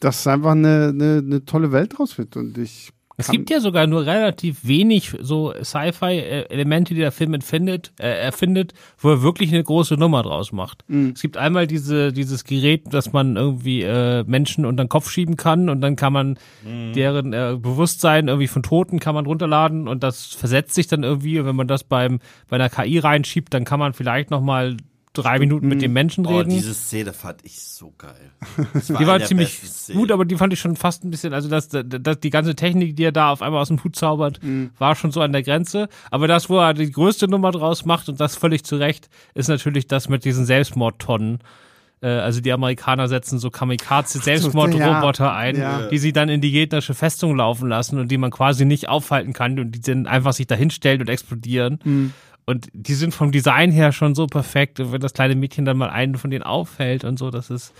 dass einfach eine, eine, eine tolle Welt draus wird. Und ich es gibt ja sogar nur relativ wenig so Sci-Fi-Elemente, die der Film entfindet, äh, erfindet, wo er wirklich eine große Nummer draus macht. Mhm. Es gibt einmal diese, dieses Gerät, dass man irgendwie äh, Menschen unter den Kopf schieben kann und dann kann man mhm. deren äh, Bewusstsein irgendwie von Toten kann man runterladen und das versetzt sich dann irgendwie. Und wenn man das beim bei einer KI reinschiebt, dann kann man vielleicht noch mal drei Minuten mit dem Menschen Oh, reden. diese Szene fand ich so geil. Das die war ziemlich gut, aber die fand ich schon fast ein bisschen, also das, das, das, die ganze Technik, die er da auf einmal aus dem Hut zaubert, war schon so an der Grenze. Aber das, wo er die größte Nummer draus macht und das völlig zu Recht, ist natürlich das mit diesen Selbstmordtonnen. Äh, Also die Amerikaner setzen so Kamikaze-Selbstmordroboter ein, ja. die sie dann in die gegnerische Festung laufen lassen und die man quasi nicht aufhalten kann und die dann einfach sich dahinstellen und explodieren. Und die sind vom Design her schon so perfekt. Und wenn das kleine Mädchen dann mal einen von denen aufhält und so, das ist,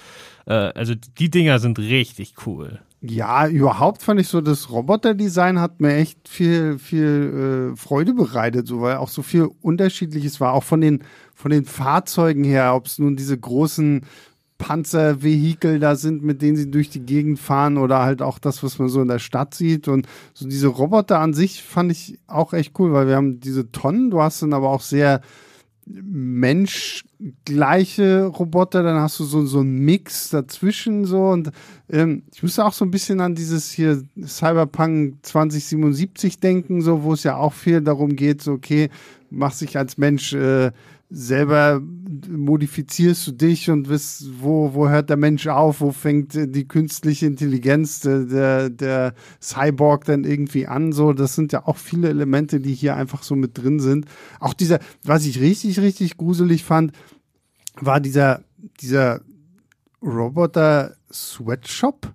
äh, also die Dinger sind richtig cool. Ja, überhaupt fand ich so, das Roboterdesign hat mir echt viel, viel äh, Freude bereitet, so, weil auch so viel Unterschiedliches war, auch von den, von den Fahrzeugen her, ob es nun diese großen Panzervehikel da sind, mit denen sie durch die Gegend fahren oder halt auch das, was man so in der Stadt sieht. Und so diese Roboter an sich fand ich auch echt cool, weil wir haben diese Tonnen, du hast dann aber auch sehr menschgleiche Roboter, dann hast du so, so einen Mix dazwischen so. Und ähm, ich musste auch so ein bisschen an dieses hier Cyberpunk 2077 denken, so wo es ja auch viel darum geht, so okay, machst dich als Mensch äh, selber modifizierst du dich und wisst, wo, wo hört der Mensch auf, wo fängt die künstliche Intelligenz, der, der Cyborg dann irgendwie an, so, das sind ja auch viele Elemente, die hier einfach so mit drin sind. Auch dieser, was ich richtig, richtig gruselig fand, war dieser, dieser Roboter Sweatshop.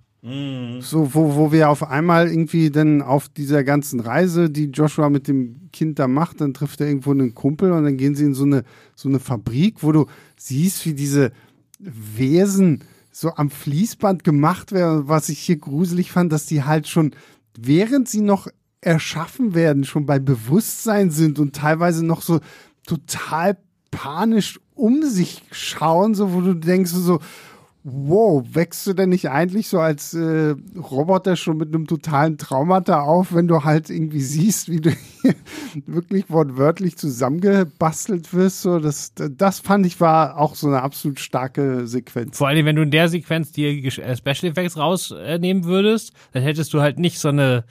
So, wo, wo wir auf einmal irgendwie dann auf dieser ganzen Reise, die Joshua mit dem Kind da macht, dann trifft er irgendwo einen Kumpel und dann gehen sie in so eine, so eine Fabrik, wo du siehst, wie diese Wesen so am Fließband gemacht werden. Was ich hier gruselig fand, dass die halt schon, während sie noch erschaffen werden, schon bei Bewusstsein sind und teilweise noch so total panisch um sich schauen, so wo du denkst so, wow, wächst du denn nicht eigentlich so als äh, Roboter schon mit einem totalen Traumata auf, wenn du halt irgendwie siehst, wie du hier wirklich wortwörtlich zusammengebastelt wirst? So, das, das fand ich war auch so eine absolut starke Sequenz. Vor allem, wenn du in der Sequenz die äh, Special Effects rausnehmen würdest, dann hättest du halt nicht so eine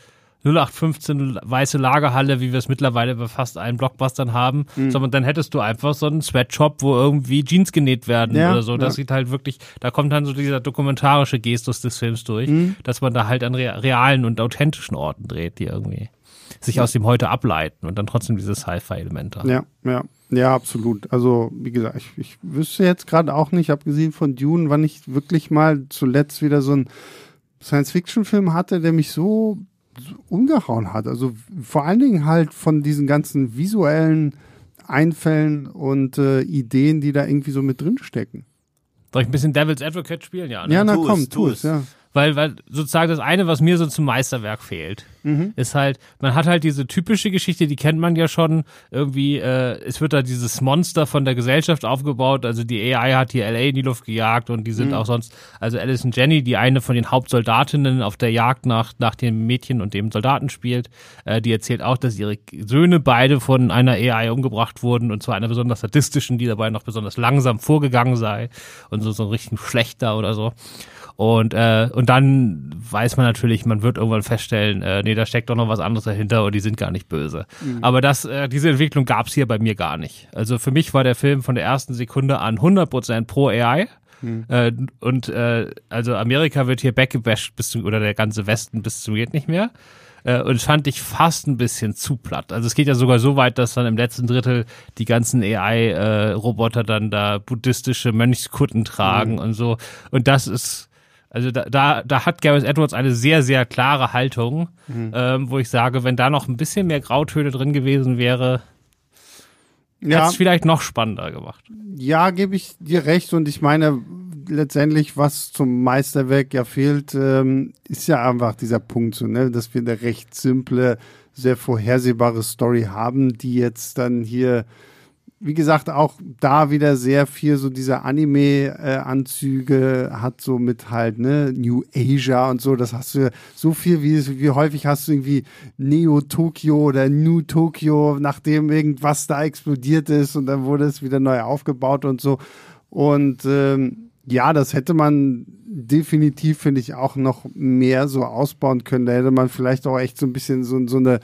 0815 weiße Lagerhalle, wie wir es mittlerweile bei fast allen Blockbustern haben, Mhm. sondern dann hättest du einfach so einen Sweatshop, wo irgendwie Jeans genäht werden Ja, oder so. Das ja. sieht halt wirklich, da kommt dann so dieser dokumentarische Gestus des Films durch, Mhm. dass man da halt an rea- realen und authentischen Orten dreht, die irgendwie sich aus dem heute ableiten und dann trotzdem diese Sci-Fi-Elemente haben. Ja, ja, ja, absolut. Also, wie gesagt, ich, ich wüsste jetzt gerade auch nicht, abgesehen von Dune, wann ich wirklich mal zuletzt wieder so einen Science-Fiction-Film hatte, der mich so umgehauen hat. Also vor allen Dingen halt von diesen ganzen visuellen Einfällen und äh, Ideen, die da irgendwie so mit drin stecken. Soll ich ein bisschen Devil's Advocate spielen? Ja, ne? Ja, na tu es, komm, tu tu es. es, ja. Weil, weil sozusagen das eine, was mir so zum Meisterwerk fehlt, ist halt, man hat halt diese typische Geschichte, die kennt man ja schon, irgendwie, äh, es wird da dieses Monster von der Gesellschaft aufgebaut, also die AI hat hier LA in die Luft gejagt und die sind auch sonst, also Alice und Jenny, die eine von den Hauptsoldatinnen auf der Jagd nach, nach dem Mädchen und dem Soldaten spielt, äh, die erzählt auch, dass ihre Söhne beide von einer AI umgebracht wurden und zwar einer besonders sadistischen, die dabei noch besonders langsam vorgegangen sei und so, so richtig schlechter oder so. Und, äh, und dann weiß man natürlich, man wird irgendwann feststellen, äh, nee, da steckt doch noch was anderes dahinter und die sind gar nicht böse. Aber das, äh, diese Entwicklung gab es hier bei mir gar nicht. Also für mich war der Film von der ersten Sekunde an 100% pro AI. Äh, und äh, also Amerika wird hier backgebasht bis zu, oder der ganze Westen bis zum geht nicht mehr. Äh, und fand ich fast ein bisschen zu platt. Also es geht ja sogar so weit, dass dann im letzten Drittel die ganzen AI-Roboter dann da buddhistische Mönchskutten tragen und so. Und das ist, also da, da, da hat Gareth Edwards eine sehr, sehr klare Haltung, ähm, wo ich sage, wenn da noch ein bisschen mehr Grautöne drin gewesen wäre, hätte Ja, es vielleicht noch spannender gemacht. ja gebe ich dir recht. Und ich meine, letztendlich, was zum Meisterwerk ja fehlt, ähm, ist ja einfach dieser Punkt, so, ne, dass wir eine recht simple, sehr vorhersehbare Story haben, die jetzt dann hier, wie gesagt, auch da wieder sehr viel so diese Anime-Anzüge hat, so mit halt, ne, New Asia und so. Das hast du so viel, wie, wie häufig hast du irgendwie Neo Tokyo oder New Tokyo, nachdem irgendwas da explodiert ist und dann wurde es wieder neu aufgebaut und so. Und ähm, ja, das hätte man definitiv, finde ich, auch noch mehr so ausbauen können. Da hätte man vielleicht auch echt so ein bisschen so, so eine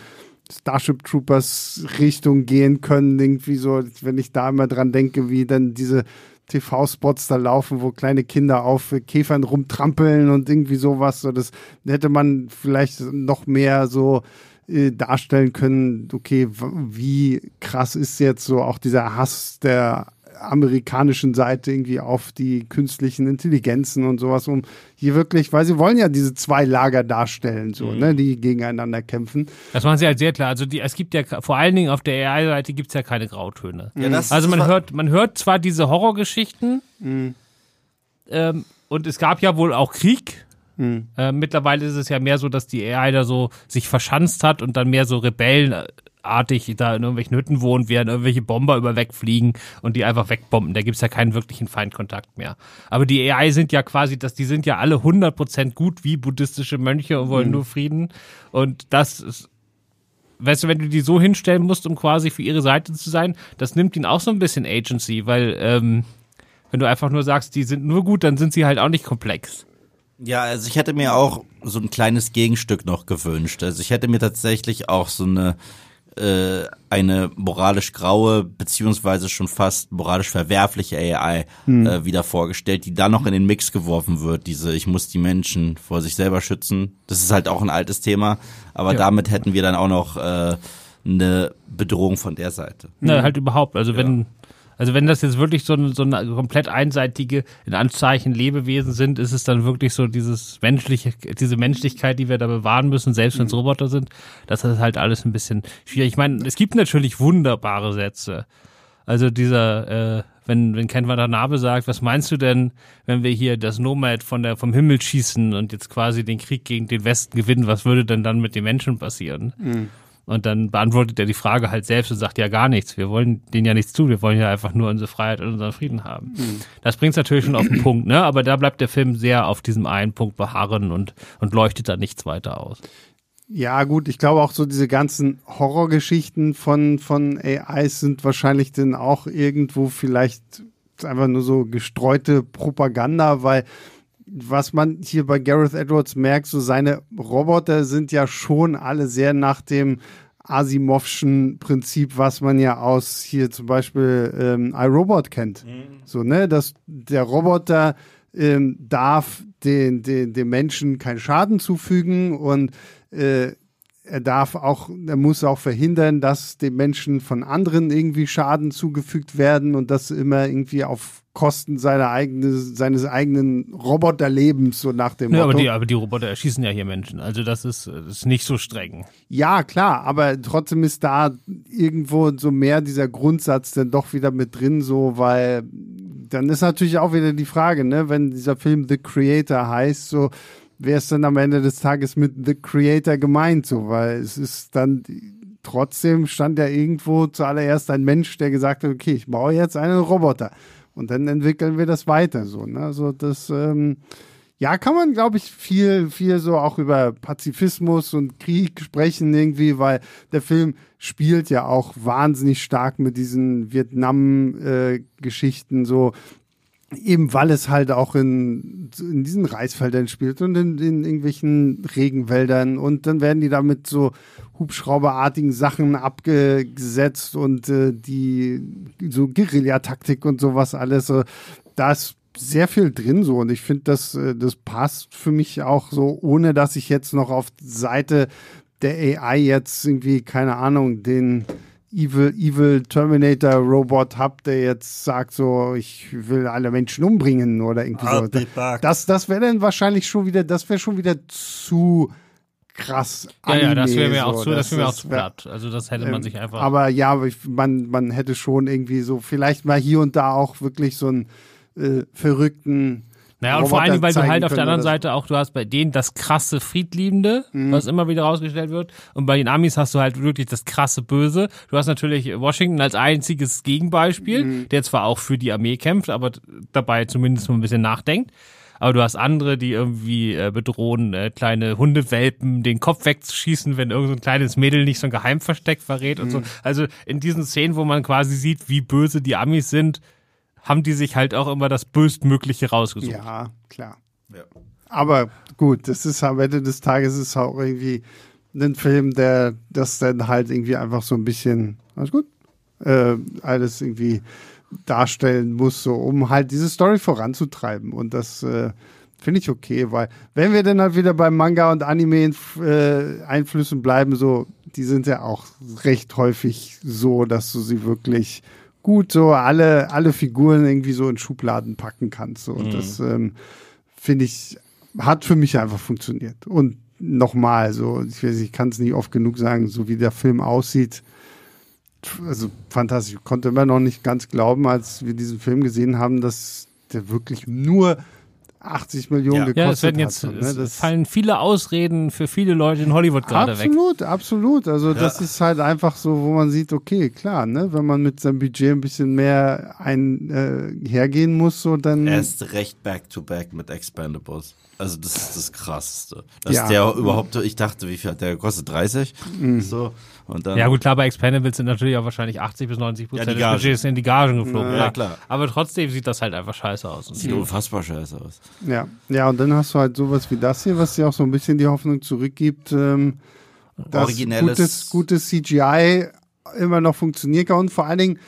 Starship Troopers Richtung gehen können, irgendwie so, wenn ich da immer dran denke, wie dann diese TV-Spots da laufen, wo kleine Kinder auf Käfern rumtrampeln und irgendwie sowas. So, das hätte man vielleicht noch mehr so äh, darstellen können, okay, wie krass ist jetzt so auch dieser Hass der amerikanischen Seite irgendwie auf die künstlichen Intelligenzen und sowas, um hier wirklich, weil sie wollen ja diese zwei Lager darstellen, so, mhm. ne, die gegeneinander kämpfen. Das machen sie halt sehr klar. Also die, es gibt ja vor allen Dingen auf der AI-Seite gibt es ja keine Grautöne. Ja, das, also man hört, man hört zwar diese Horrorgeschichten, mhm. ähm, und es gab ja wohl auch Krieg. Mhm. Äh, mittlerweile ist es ja mehr so, dass die AI da so sich verschanzt hat und dann mehr so Rebellen artig da in irgendwelchen Hütten wohnen, während irgendwelche Bomber über wegfliegen und die einfach wegbomben. Da gibt's ja keinen wirklichen Feindkontakt mehr. Aber die AI sind ja quasi, dass die sind ja alle 100% gut wie buddhistische Mönche und wollen mhm. nur Frieden. Und das ist, weißt du, wenn du die so hinstellen musst, um quasi für ihre Seite zu sein, das nimmt ihnen auch so ein bisschen Agency, weil ähm, wenn du einfach nur sagst, die sind nur gut, dann sind sie halt auch nicht komplex. Ja, also ich hätte mir auch so ein kleines Gegenstück noch gewünscht. Also ich hätte mir tatsächlich auch so eine äh, eine moralisch graue beziehungsweise schon fast moralisch verwerfliche AI hm. äh, wieder vorgestellt, die dann noch in den Mix geworfen wird. Diese, ich muss die Menschen vor sich selber schützen. Das ist halt auch ein altes Thema, aber ja. damit hätten wir dann auch noch äh, eine Bedrohung von der Seite. Na, halt überhaupt. Also wenn also wenn das jetzt wirklich so eine, so eine komplett einseitige, in Anzeichen Lebewesen sind, ist es dann wirklich so dieses menschliche, diese Menschlichkeit, die wir da bewahren müssen, selbst wenn es mhm. Roboter sind. Das ist halt alles ein bisschen schwierig. Ich meine, es gibt natürlich wunderbare Sätze. Also dieser, äh, wenn, wenn Ken Watanabe sagt, was meinst du denn, wenn wir hier das Nomad von der, vom Himmel schießen und jetzt quasi den Krieg gegen den Westen gewinnen, was würde denn dann mit den Menschen passieren? Mhm. Und dann beantwortet er die Frage halt selbst und sagt ja gar nichts. Wir wollen denen ja nichts zu. Wir wollen ja einfach nur unsere Freiheit und unseren Frieden haben. Mhm. Das bringt es natürlich schon auf den Punkt, ne? Aber da bleibt der Film sehr auf diesem einen Punkt beharren und, und leuchtet da nichts weiter aus. Ja, gut, ich glaube auch so diese ganzen Horrorgeschichten von, von AIs sind wahrscheinlich dann auch irgendwo vielleicht einfach nur so gestreute Propaganda, weil was man hier bei Gareth Edwards merkt, so seine Roboter sind ja schon alle sehr nach dem Asimovschen Prinzip, was man ja aus hier zum Beispiel ähm, iRobot kennt. Mhm. So, ne, dass der Roboter ähm, darf den, den, den Menschen keinen Schaden zufügen und äh, er darf auch, er muss auch verhindern, dass dem Menschen von anderen irgendwie Schaden zugefügt werden und das immer irgendwie auf Kosten seiner eigene, seines eigenen Roboterlebens, so nach dem ja, Motto. Aber die, aber die Roboter erschießen ja hier Menschen, also das ist, das ist nicht so streng. Ja, klar, aber trotzdem ist da irgendwo so mehr dieser Grundsatz dann doch wieder mit drin, so, weil dann ist natürlich auch wieder die Frage, ne, wenn dieser Film The Creator heißt, so, wer ist denn am Ende des Tages mit The Creator gemeint, so, weil es ist dann trotzdem stand ja irgendwo zuallererst ein Mensch, der gesagt hat, okay, ich baue jetzt einen Roboter. Und dann entwickeln wir das weiter, so, ne, also das, ähm, ja, kann man, glaube ich, viel, viel so auch über Pazifismus und Krieg sprechen irgendwie, weil der Film spielt ja auch wahnsinnig stark mit diesen Vietnam-Geschichten, äh, so eben weil es halt auch in, in diesen Reisfeldern spielt und in, in irgendwelchen Regenwäldern und dann werden die da mit so Hubschrauberartigen Sachen abgesetzt und äh, die so Guerillataktik und sowas alles. So, da ist sehr viel drin so und ich finde, das, äh, das passt für mich auch so, ohne dass ich jetzt noch auf Seite der AI jetzt irgendwie, keine Ahnung, den Evil, Evil Terminator Robot habt, der jetzt sagt so, ich will alle Menschen umbringen oder irgendwie I'll so. Das, das wäre dann wahrscheinlich schon wieder, das wäre schon wieder zu krass. Anime, ja, ja, das wäre mir auch zu, das wäre mir auch zu platt. Also das hätte man ähm, sich einfach. Aber ja, man, man hätte schon irgendwie so, vielleicht mal hier und da auch wirklich so einen äh, verrückten naja, und vor allem, weil du halt auf der anderen Seite auch, du hast bei denen das krasse Friedliebende, mhm. was immer wieder rausgestellt wird. Und bei den Amis hast du halt wirklich das krasse Böse. Du hast natürlich Washington als einziges Gegenbeispiel, mhm. der zwar auch für die Armee kämpft, aber dabei zumindest mal ein bisschen nachdenkt. Aber du hast andere, die irgendwie äh, bedrohen, äh, kleine Hundewelpen den Kopf wegzuschießen, wenn irgendein so kleines Mädel nicht so ein Geheimversteck verrät mhm. und so. Also in diesen Szenen, wo man quasi sieht, wie böse die Amis sind, haben die sich halt auch immer das Böstmögliche rausgesucht. Ja, klar. Ja. Aber gut, das ist am Ende des Tages ist auch irgendwie einen Film, der das dann halt irgendwie einfach so ein bisschen, alles gut, äh, alles irgendwie darstellen muss, so um halt diese Story voranzutreiben. Und das äh, finde ich okay, weil wenn wir dann halt wieder beim Manga und Anime äh, Einflüssen bleiben, so, die sind ja auch recht häufig so, dass du sie wirklich gut so alle, alle Figuren irgendwie so in Schubladen packen kannst. So. Und Mhm. das ähm, finde ich, hat für mich einfach funktioniert. Und nochmal, so, ich, weiß, ich kann es nicht oft genug sagen, so wie der Film aussieht, also fantastisch. Ich konnte immer noch nicht ganz glauben, als wir diesen Film gesehen haben, dass der wirklich nur 80 Millionen Ja. gekostet Ja, es werden jetzt hat. ne? Das- fallen viele Ausreden für viele Leute in Hollywood gerade weg. Absolut, absolut. Also das ist halt einfach so, wo man sieht, okay, klar, ne, wenn man mit seinem Budget ein bisschen mehr ein, äh, hergehen muss, so dann. Erst recht back to back mit Expendables. Also das ist das Krasseste. Dass Ja. der überhaupt, ich dachte, wie viel hat der gekostet? 30? Mhm. So. Und dann. Ja gut, klar, bei Expendables sind natürlich auch wahrscheinlich 80 bis 90 Prozent Ja, die des. Budgets in die Gagen geflogen. Ja, Ja, klar. Aber trotzdem sieht das halt einfach scheiße aus. Und Sieht unfassbar scheiße aus. Ja, ja, und dann hast du halt sowas wie das hier, was dir auch so ein bisschen die Hoffnung zurückgibt, ähm, dass Originelles- gutes, gutes CGI immer noch funktionieren kann. Und vor allen Dingen,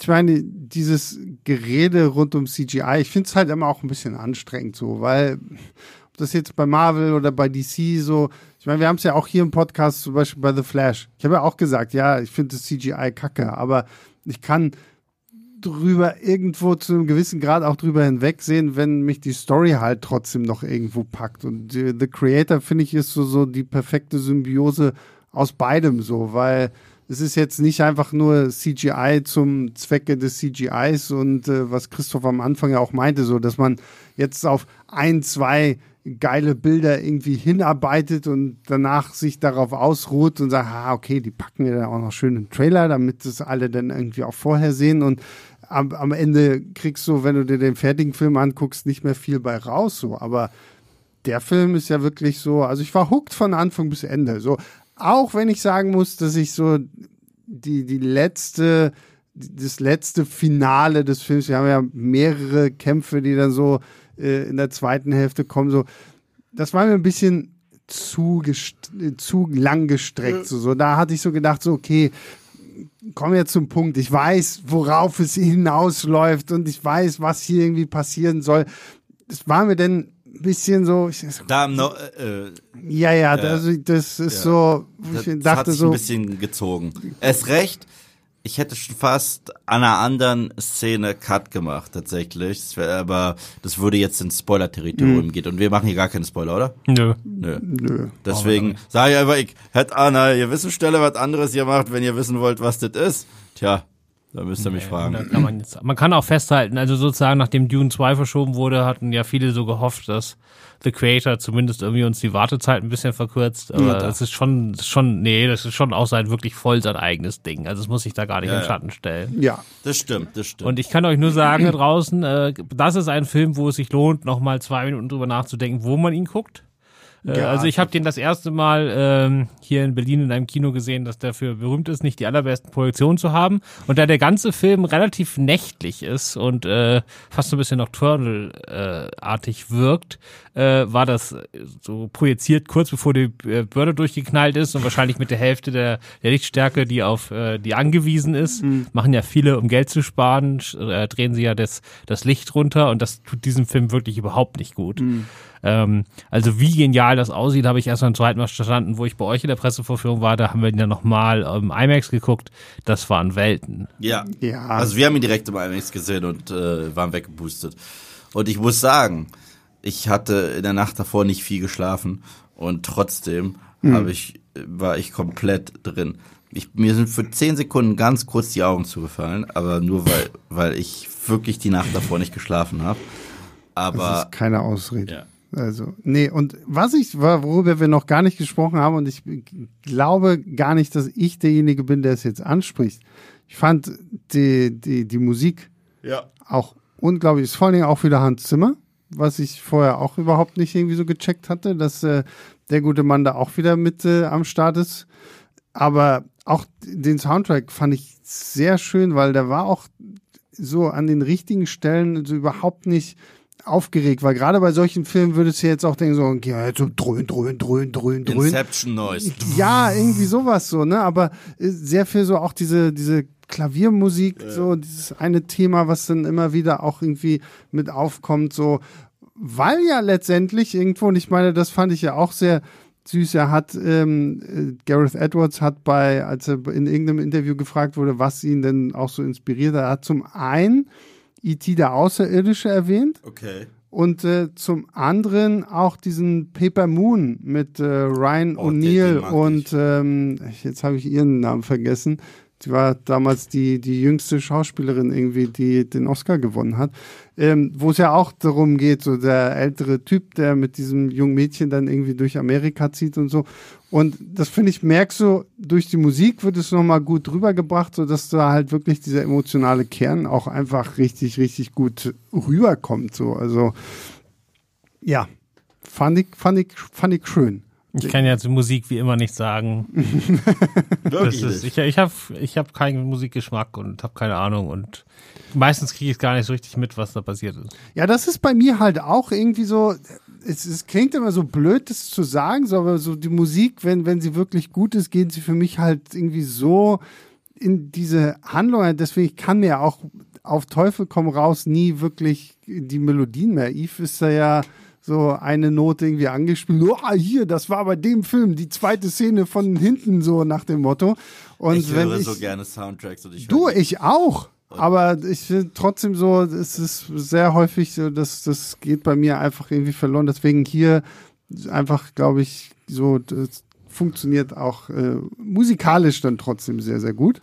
ich meine, dieses Gerede rund um CGI, ich finde es halt immer auch ein bisschen anstrengend so, weil ob das jetzt bei Marvel oder bei DC so, ich meine, wir haben es ja auch hier im Podcast, zum Beispiel bei The Flash. Ich habe ja auch gesagt, ja, ich finde das CGI kacke, aber ich kann drüber irgendwo zu einem gewissen Grad auch drüber hinwegsehen, wenn mich die Story halt trotzdem noch irgendwo packt. Und The Creator, finde ich, ist so, so die perfekte Symbiose aus beidem so, weil es ist jetzt nicht einfach nur CGI zum Zwecke des CGIs und äh, was Christoph am Anfang ja auch meinte, so, dass man jetzt auf ein, zwei geile Bilder irgendwie hinarbeitet und danach sich darauf ausruht und sagt, ah, okay, die packen wir dann auch noch schön im Trailer, damit das alle dann irgendwie auch vorher sehen. Und am, am Ende kriegst du, wenn du dir den fertigen Film anguckst, nicht mehr viel bei raus, so, aber der Film ist ja wirklich so, also ich war hooked von Anfang bis Ende, so, auch wenn ich sagen muss, dass ich so die, die letzte, das letzte Finale des Films, wir haben ja mehrere Kämpfe, die dann so äh, in der zweiten Hälfte kommen, so, das war mir ein bisschen zu, zu lang gestreckt. So, so, da hatte ich so gedacht, so, okay, komm jetzt zum Punkt. Ich weiß, worauf es hinausläuft und ich weiß, was hier irgendwie passieren soll. Das war mir denn bisschen so, ich, Da no, äh, äh, ja, ja, das, das ist Ja. so, wo das ich hat dachte sich so, ein bisschen gezogen. Erst recht, ich hätte schon fast an einer anderen Szene Cut gemacht, tatsächlich. Das wär, aber das würde jetzt ins Spoiler-Territorium Mhm. gehen. Und wir machen hier gar keine Spoiler, oder? Nö. Nö. nö. Deswegen sage ich einfach, ich hätte Anna, ihr wissen Stelle was anderes ihr macht, wenn ihr wissen wollt, was das ist. Tja, da müsst ihr mich fragen. kann man, jetzt, man kann auch festhalten, also sozusagen nachdem Dune 2 verschoben wurde, hatten ja viele so gehofft, dass The Creator zumindest irgendwie uns die Wartezeit ein bisschen verkürzt. Aber Ja, da. das ist schon, schon, nee, das ist schon auch sein wirklich voll sein eigenes Ding. Also es muss sich da gar nicht Ja, in ja. Schatten stellen. Ja, Das stimmt, das stimmt. Und ich kann euch nur sagen da draußen, äh, das ist ein Film, wo es sich lohnt, nochmal zwei Minuten drüber nachzudenken, wo man ihn guckt. Äh, Ja, also ich habe den das erste Mal ähm, hier in Berlin in einem Kino gesehen, das dafür berühmt ist, nicht die allerbesten Projektionen zu haben. Und da der ganze Film relativ nächtlich ist und äh, fast so ein bisschen Nocturnal-artig wirkt, äh, war das so projiziert kurz bevor die äh, Börde durchgeknallt ist und wahrscheinlich mit der Hälfte der, der Lichtstärke, die auf äh, die angewiesen ist, machen ja viele, um Geld zu sparen, äh, drehen sie ja das, das Licht runter und das tut diesem Film wirklich überhaupt nicht gut. Ähm, also wie genial das aussieht, habe ich erst beim zweiten Mal verstanden, wo ich bei euch in der Pressevorführung war, da haben wir ihn ja nochmal im IMAX geguckt, das waren Welten. ja. ja. Also wir haben ihn direkt im IMAX gesehen und äh, waren weggeboostet. Und ich muss sagen, ich hatte in der Nacht davor nicht viel geschlafen und trotzdem habe ich, war ich komplett drin. Ich, mir sind für zehn Sekunden ganz kurz die Augen zugefallen, aber nur weil, weil ich wirklich die Nacht davor nicht geschlafen habe. das Aber ist keine Ausrede. ja. Also, nee, und was ich, worüber wir noch gar nicht gesprochen haben, und ich glaube gar nicht, dass ich derjenige bin, der es jetzt anspricht. Ich fand die, die, die Musik ja. auch unglaublich, ist vor allen Dingen auch wieder Hans Zimmer, was ich vorher auch überhaupt nicht irgendwie so gecheckt hatte, dass äh, der gute Mann da auch wieder mit äh, am Start ist. Aber auch den Soundtrack fand ich sehr schön, weil der war auch so an den richtigen Stellen so überhaupt nicht aufgeregt, weil gerade bei solchen Filmen würdest du jetzt auch denken, so, okay, jetzt so dröhn, dröhn, dröhn, dröhn, dröhn. Inception Noise. Ja, irgendwie sowas so, ne? Aber äh, sehr viel so auch diese, diese Klaviermusik, so dieses eine Thema, was dann immer wieder auch irgendwie mit aufkommt, so, weil ja letztendlich irgendwo, und ich meine, das fand ich ja auch sehr süß, er hat, ähm, äh, Gareth Edwards hat bei, als er in irgendeinem Interview gefragt wurde, was ihn denn auch so inspiriert, er hat zum einen E.T. der Außerirdische erwähnt Okay. und äh, zum anderen auch diesen Paper Moon mit äh, Ryan Oh, O'Neill und ähm, jetzt habe ich ihren Namen vergessen. Sie war damals die, die jüngste Schauspielerin irgendwie, die den Oscar gewonnen hat. Ähm, Wo es ja auch darum geht, so der ältere Typ, der mit diesem jungen Mädchen dann irgendwie durch Amerika zieht und so. Und das finde ich, merkst du, durch die Musik wird es nochmal gut rübergebracht, so dass da halt wirklich dieser emotionale Kern auch einfach richtig, richtig gut rüberkommt. So. Also ja, fand ich, fand ich, fand ich schön. Ich kann ja zur Musik wie immer nicht sagen. Wirklich ist, ich ich habe ich hab keinen Musikgeschmack und habe keine Ahnung und meistens kriege ich gar nicht so richtig mit, was da passiert ist. Ja, das ist bei mir halt auch irgendwie so, es, es klingt immer so blöd, das zu sagen, so, aber so die Musik, wenn, wenn sie wirklich gut ist, gehen sie für mich halt irgendwie so in diese Handlung. Deswegen, kann mir auch auf Teufel komm raus nie wirklich die Melodien mehr. Eve ist da ja so eine Note irgendwie angespielt. Oh, hier, das war bei dem Film die zweite Szene von hinten so nach dem Motto. Und ich wenn höre ich, so gerne Soundtracks und ich Du, ich auch. Aber ich finde trotzdem so, es ist sehr häufig so, dass das geht bei mir einfach irgendwie verloren. Deswegen hier einfach, glaube ich, so, das funktioniert auch äh, musikalisch dann trotzdem sehr, sehr gut.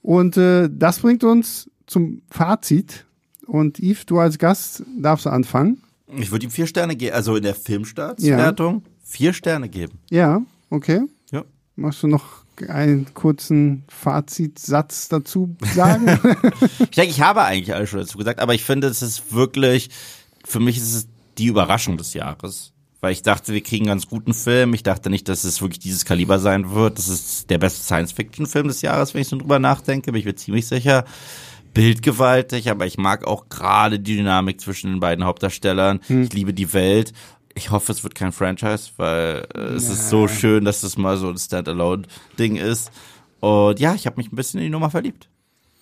Und äh, das bringt uns zum Fazit. Und Yves, du als Gast darfst anfangen. Ich würde ihm vier Sterne geben, also in der Filmstartswertung vier Sterne geben. Ja, okay. Ja. Machst du noch einen kurzen Fazitsatz dazu sagen? Ich denke, ich habe eigentlich alles schon dazu gesagt, aber ich finde, es ist wirklich, für mich ist es die Überraschung des Jahres. Weil ich dachte, wir kriegen einen ganz guten Film. Ich dachte nicht, dass es wirklich dieses Kaliber sein wird. Das ist der beste Science-Fiction-Film des Jahres, wenn ich so drüber nachdenke, bin ich mir ziemlich sicher. Bildgewaltig, aber ich mag auch gerade die Dynamik zwischen den beiden Hauptdarstellern. Ich liebe die Welt. Ich hoffe, es wird kein Franchise, weil äh, es ist so schön, dass das mal so ein Standalone-Ding ist. Und ja, ich habe mich ein bisschen in die Nummer verliebt.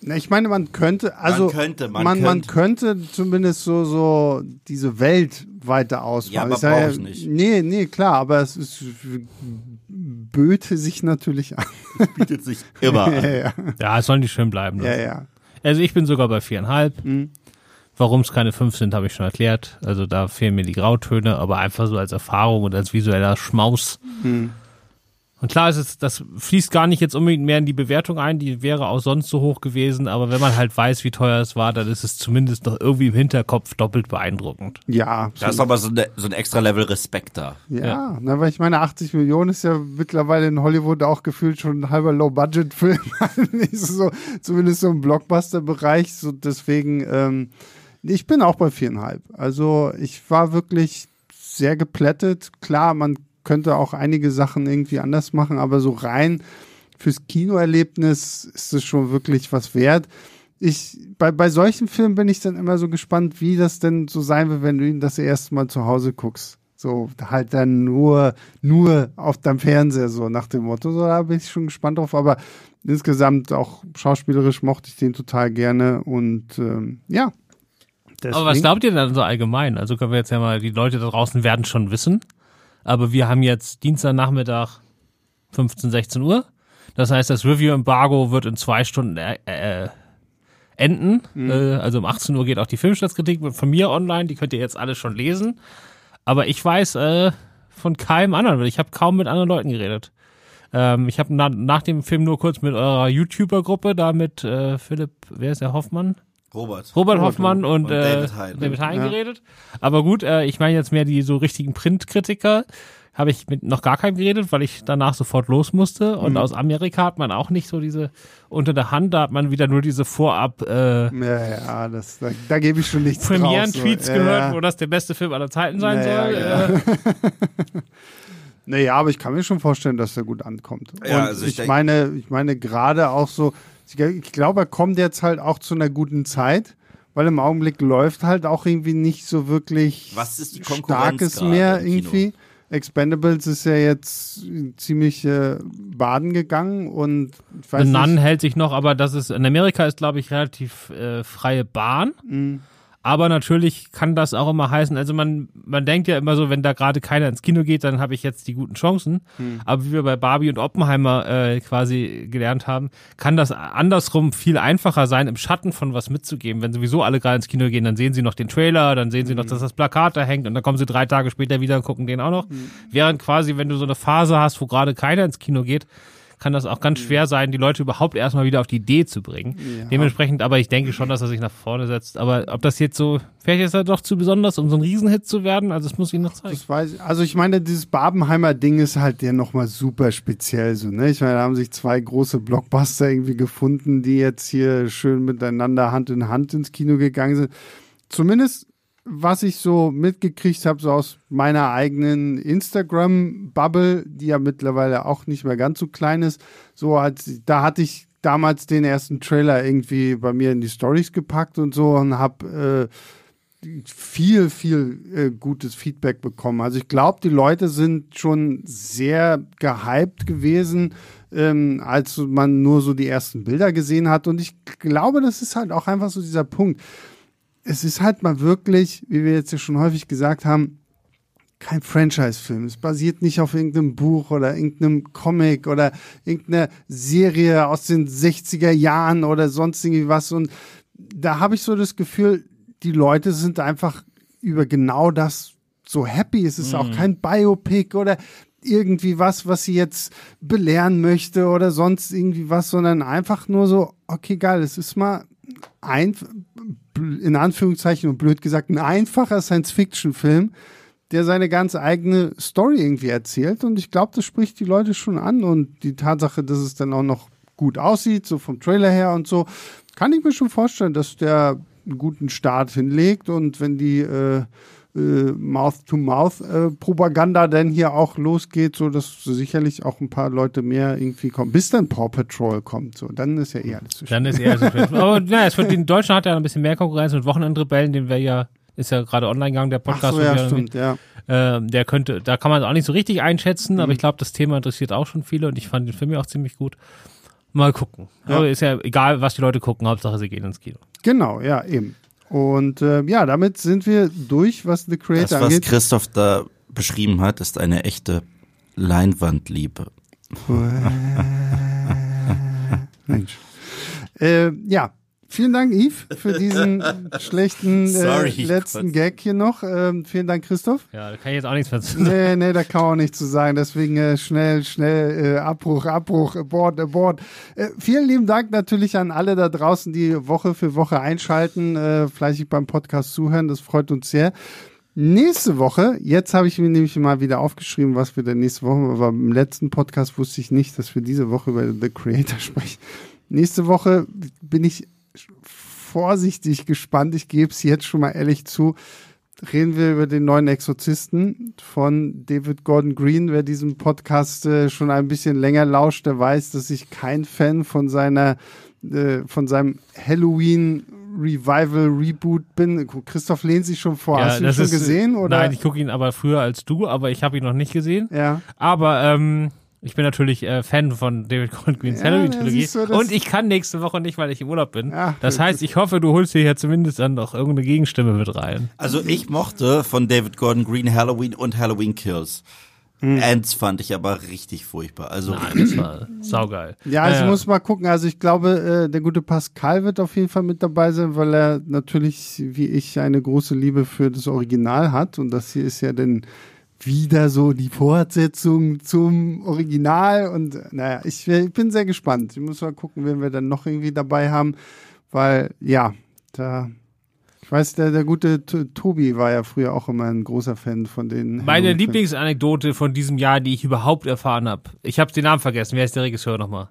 Na, ich meine, man könnte, also könnte, man man, man könnte. könnte zumindest so so diese Welt weiter ausbauen. Ja, aber Ist ja- ich nicht. Nee, nee, klar, aber es ist böte sich natürlich an. bietet sich immer ja, an. ja, Ja, es sollen die schön bleiben. ja, lassen. ja. Also ich bin sogar bei viereinhalb. Warum es keine fünf sind, habe ich schon erklärt. Also da fehlen mir die Grautöne, aber einfach so als Erfahrung und als visueller Schmaus. Und klar ist es, das fließt gar nicht jetzt unbedingt mehr in die Bewertung ein, die wäre auch sonst so hoch gewesen, aber wenn man halt weiß, wie teuer es war, dann ist es zumindest noch irgendwie im Hinterkopf doppelt beeindruckend. Ja, Da ist aber so, ne, so ein extra Level Respekt da. ja, Ja. Na, weil ich meine, 80 Millionen ist ja mittlerweile in Hollywood auch gefühlt schon ein halber Low-Budget-Film. ist so, zumindest so im Blockbuster-Bereich. So deswegen, ähm, ich bin auch bei viereinhalb. Also ich war wirklich sehr geplättet. Klar, man könnte auch einige Sachen irgendwie anders machen, aber so rein fürs Kinoerlebnis ist es schon wirklich was wert. Ich, bei, bei solchen Filmen bin ich dann immer so gespannt, wie das denn so sein wird, wenn du ihn das erste Mal zu Hause guckst. So, halt dann nur, nur auf deinem Fernseher, so nach dem Motto. So, da bin ich schon gespannt drauf. Aber insgesamt auch schauspielerisch mochte ich den total gerne und ähm, ja. Aber was Deswegen- glaubt ihr denn so allgemein? Also können wir jetzt ja mal, die Leute da draußen werden schon wissen, aber wir haben jetzt Dienstagnachmittag 15, 16 Uhr. Das heißt, das Review-Embargo wird in zwei Stunden äh, äh, enden. Äh, also um 18 Uhr geht auch die Filmstadtkritik von mir online, die könnt ihr jetzt alle schon lesen. Aber ich weiß äh, von keinem anderen, ich habe kaum mit anderen Leuten geredet. Ähm, ich habe na, nach dem Film nur kurz mit eurer YouTuber-Gruppe, da mit äh, Philipp, wer ist der Hoffmann? Robert. Robert Hoffmann und, und äh, David Hein. David Hein Ja. geredet. Aber gut, äh, ich meine jetzt mehr die so richtigen Printkritiker. Habe ich mit noch gar keinem geredet, weil ich danach sofort los musste. Und aus Amerika hat man auch nicht so diese unter der Hand, da hat man wieder nur diese Vorab äh, Ja, ja, das, da, da gebe ich schon nichts Premieren-Tweets so. gehört, ja, wo das der beste Film aller Zeiten sein soll. ja. Äh, Naja, aber ich kann mir schon vorstellen, dass er gut ankommt. Ja, Und also ich ich, meine, ich meine gerade auch so, ich, glaube, er kommt jetzt halt auch zu einer guten Zeit, weil im Augenblick läuft halt auch irgendwie nicht so wirklich Was ist die Konkurrenz starkes mehr irgendwie. Expendables ist ja jetzt ziemlich äh, baden gegangen und ich weiß The Nun nicht, hält sich noch, aber das ist, in Amerika ist, glaube ich, relativ äh, freie Bahn. Mhm. Aber natürlich kann das auch immer heißen, also man, man denkt ja immer so, wenn da gerade keiner ins Kino geht, dann habe ich jetzt die guten Chancen. Mhm. Aber wie wir bei Barbie und Oppenheimer äh, quasi gelernt haben, kann das andersrum viel einfacher sein, im Schatten von was mitzugeben. Wenn sowieso alle gerade ins Kino gehen, dann sehen sie noch den Trailer, dann sehen sie Mhm. noch, dass das Plakat da hängt und dann kommen sie drei Tage später wieder und gucken den auch noch. Mhm. Während quasi, wenn du so eine Phase hast, wo gerade keiner ins Kino geht, kann das auch ganz schwer sein, die Leute überhaupt erstmal wieder auf die Idee zu bringen. Ja. Dementsprechend, aber ich denke schon, dass er sich nach vorne setzt. Aber ob das jetzt so, vielleicht ist er doch zu besonders, um so ein Riesenhit zu werden, also das muss ich noch zeigen. Das weiß ich. Also ich meine, dieses Barbenheimer Ding ist halt ja nochmal super speziell so, ne? Ich meine, da haben sich zwei große Blockbuster irgendwie gefunden, die jetzt hier schön miteinander Hand in Hand ins Kino gegangen sind. Zumindest was ich so mitgekriegt habe, so aus meiner eigenen Instagram-Bubble, die ja mittlerweile auch nicht mehr ganz so klein ist, so hat, da hatte ich damals den ersten Trailer irgendwie bei mir in die Stories gepackt und so und habe äh, viel, viel äh, gutes Feedback bekommen. Also ich glaube, die Leute sind schon sehr gehypt gewesen, ähm, als man nur so die ersten Bilder gesehen hat. Und ich glaube, das ist halt auch einfach so dieser Punkt. Es ist halt mal wirklich, wie wir jetzt ja schon häufig gesagt haben, kein Franchise-Film. Es basiert nicht auf irgendeinem Buch oder irgendeinem Comic oder irgendeiner Serie aus den 60er Jahren oder sonst irgendwie was. Und da habe ich so das Gefühl, die Leute sind einfach über genau das so happy. Es ist auch kein Biopic oder irgendwie was, was sie jetzt belehren möchte oder sonst irgendwie was, sondern einfach nur so, okay, geil, es ist mal ein, in Anführungszeichen und blöd gesagt, ein einfacher Science-Fiction-Film, der seine ganz eigene Story irgendwie erzählt. Und ich glaube, das spricht die Leute schon an. Und die Tatsache, dass es dann auch noch gut aussieht, so vom Trailer her und so, kann ich mir schon vorstellen, dass der einen guten Start hinlegt. Und wenn die äh, Mouth-to-Mouth-Propaganda dann hier auch losgeht, so dass sicherlich auch ein paar Leute mehr irgendwie kommen, bis dann Paw Patrol kommt. So, dann ist ja eh alles zu Dann ist er so. Aber naja, es wird, in Deutschland hat er ein bisschen mehr Konkurrenz mit Wochenendrebellen, den wir ja, ist ja gerade online gegangen, der Ach Podcast. so, wo ja, stimmt, ja. Ähm, der könnte, da kann man es auch nicht so richtig einschätzen, Mhm. aber ich glaube, das Thema interessiert auch schon viele und ich fand den Film ja auch ziemlich gut. Mal gucken. Ja. Aber ist ja egal, was die Leute gucken, Hauptsache sie gehen ins Kino. Genau, ja, eben. Und äh, ja, damit sind wir durch, was The Das, Creator was angeht. Christoph da beschrieben hat, ist eine echte Leinwandliebe. Mensch. Äh, ja, vielen Dank, Yves, für diesen schlechten äh, Sorry, letzten Gott. Gag hier noch. Ähm, vielen Dank, Christoph. Ja, da kann ich jetzt auch nichts mehr zu Nee, nee, da kann man auch nichts zu sagen. Deswegen äh, schnell, schnell, äh, Abbruch, Abbruch, Abort, Abort. Äh, vielen lieben Dank natürlich an alle da draußen, die Woche für Woche einschalten, äh, fleißig beim Podcast zuhören. Das freut uns sehr. Nächste Woche, jetzt habe ich mir nämlich mal wieder aufgeschrieben, was wir denn nächste Woche, aber im letzten Podcast wusste ich nicht, dass wir diese Woche über The Creator sprechen. Nächste Woche bin ich vorsichtig gespannt. Ich gebe es jetzt schon mal ehrlich zu. Reden wir über den neuen Exorzisten von David Gordon Green. Wer diesem Podcast äh, schon ein bisschen länger lauscht, der weiß, dass ich kein Fan von seiner, äh, von seinem Halloween Revival Reboot bin. Christoph lehnt sich schon vor. Hast du ihn schon ist, gesehen oder? Nein, ich gucke ihn aber früher als du, aber ich habe ihn noch nicht gesehen. ja. Aber ähm, ich bin natürlich äh, Fan von David Gordon Greens Ja, Halloween-Trilogie. das- Und ich kann nächste Woche nicht, weil ich im Urlaub bin. Ja, das heißt, ich hoffe, du holst dir hier zumindest dann noch irgendeine Gegenstimme mit rein. Also ich mochte von David Gordon Green Halloween und Halloween Kills. Ants fand ich aber richtig furchtbar. Also Nein, das war saugeil. Ja, also ich Naja. muss mal gucken. Also ich glaube, äh, der gute Pascal wird auf jeden Fall mit dabei sein, weil er natürlich, wie ich, eine große Liebe für das Original hat. Und das hier ist ja dann wieder so die Fortsetzung zum Original. Und äh, naja, ich, ich bin sehr gespannt. Ich muss mal gucken, wen wir dann noch irgendwie dabei haben. Weil, ja, da. Ich weiß, der, der gute Tobi war ja früher auch immer ein großer Fan von den. Meine. Lieblingsanekdote von diesem Jahr, die ich überhaupt erfahren habe. Ich habe den Namen vergessen. Wer ist der Regisseur nochmal?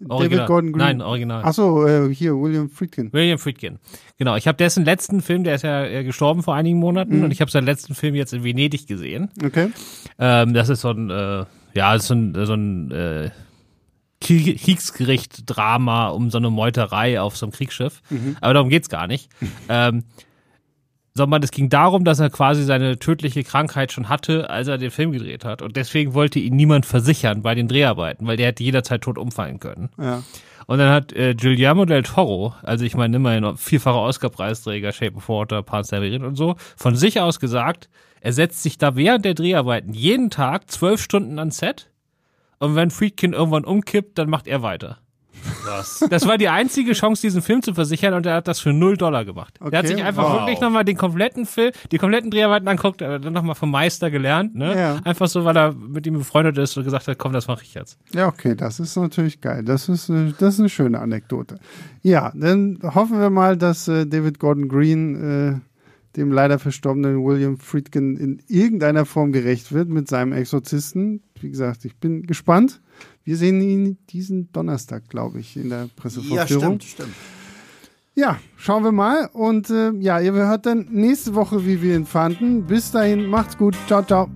David Gordon Green. Nein, original. Achso, äh, hier, William Friedkin. William Friedkin. Genau, ich habe dessen letzten Film, der ist ja äh, gestorben vor einigen Monaten Mhm. und ich habe seinen letzten Film jetzt in Venedig gesehen. Okay. Ähm, das ist so ein, äh, ja, ist so ein, so ein äh, Kriegsgericht-Drama um so eine Meuterei auf so einem Kriegsschiff. Aber darum geht's gar nicht. ähm, sondern es ging darum, dass er quasi seine tödliche Krankheit schon hatte, als er den Film gedreht hat. Und deswegen wollte ihn niemand versichern bei den Dreharbeiten, weil der hätte jederzeit tot umfallen können. Ja. Und dann hat äh, Guillermo del Toro, also ich meine immerhin vierfacher Oscar-Preisträger, Shape of Water, Labyrinth und so, von sich aus gesagt, er setzt sich da während der Dreharbeiten jeden Tag zwölf Stunden ans Set und wenn Friedkin irgendwann umkippt, dann macht er weiter. Was? Das war die einzige Chance, diesen Film zu versichern und er hat das für null Dollar gemacht. Okay, er hat sich einfach wow. wirklich nochmal den kompletten Film, die kompletten Dreharbeiten anguckt, er hat dann nochmal vom Meister gelernt, ne? Ja. Einfach so, weil er mit ihm befreundet ist und gesagt hat, komm, das mache ich jetzt. Ja, okay, das ist natürlich geil. Das ist, äh, das ist eine schöne Anekdote. Ja, dann hoffen wir mal, dass äh, David Gordon Green äh, dem leider verstorbenen William Friedkin in irgendeiner Form gerecht wird mit seinem Exorzisten. Wie gesagt, ich bin gespannt. Wir sehen ihn diesen Donnerstag, glaube ich, in der Ja, Pressevorführung. stimmt, stimmt. Ja, schauen wir mal. Und äh, ja, ihr hört dann nächste Woche, wie wir ihn fanden. Bis dahin, macht's gut. Ciao, ciao.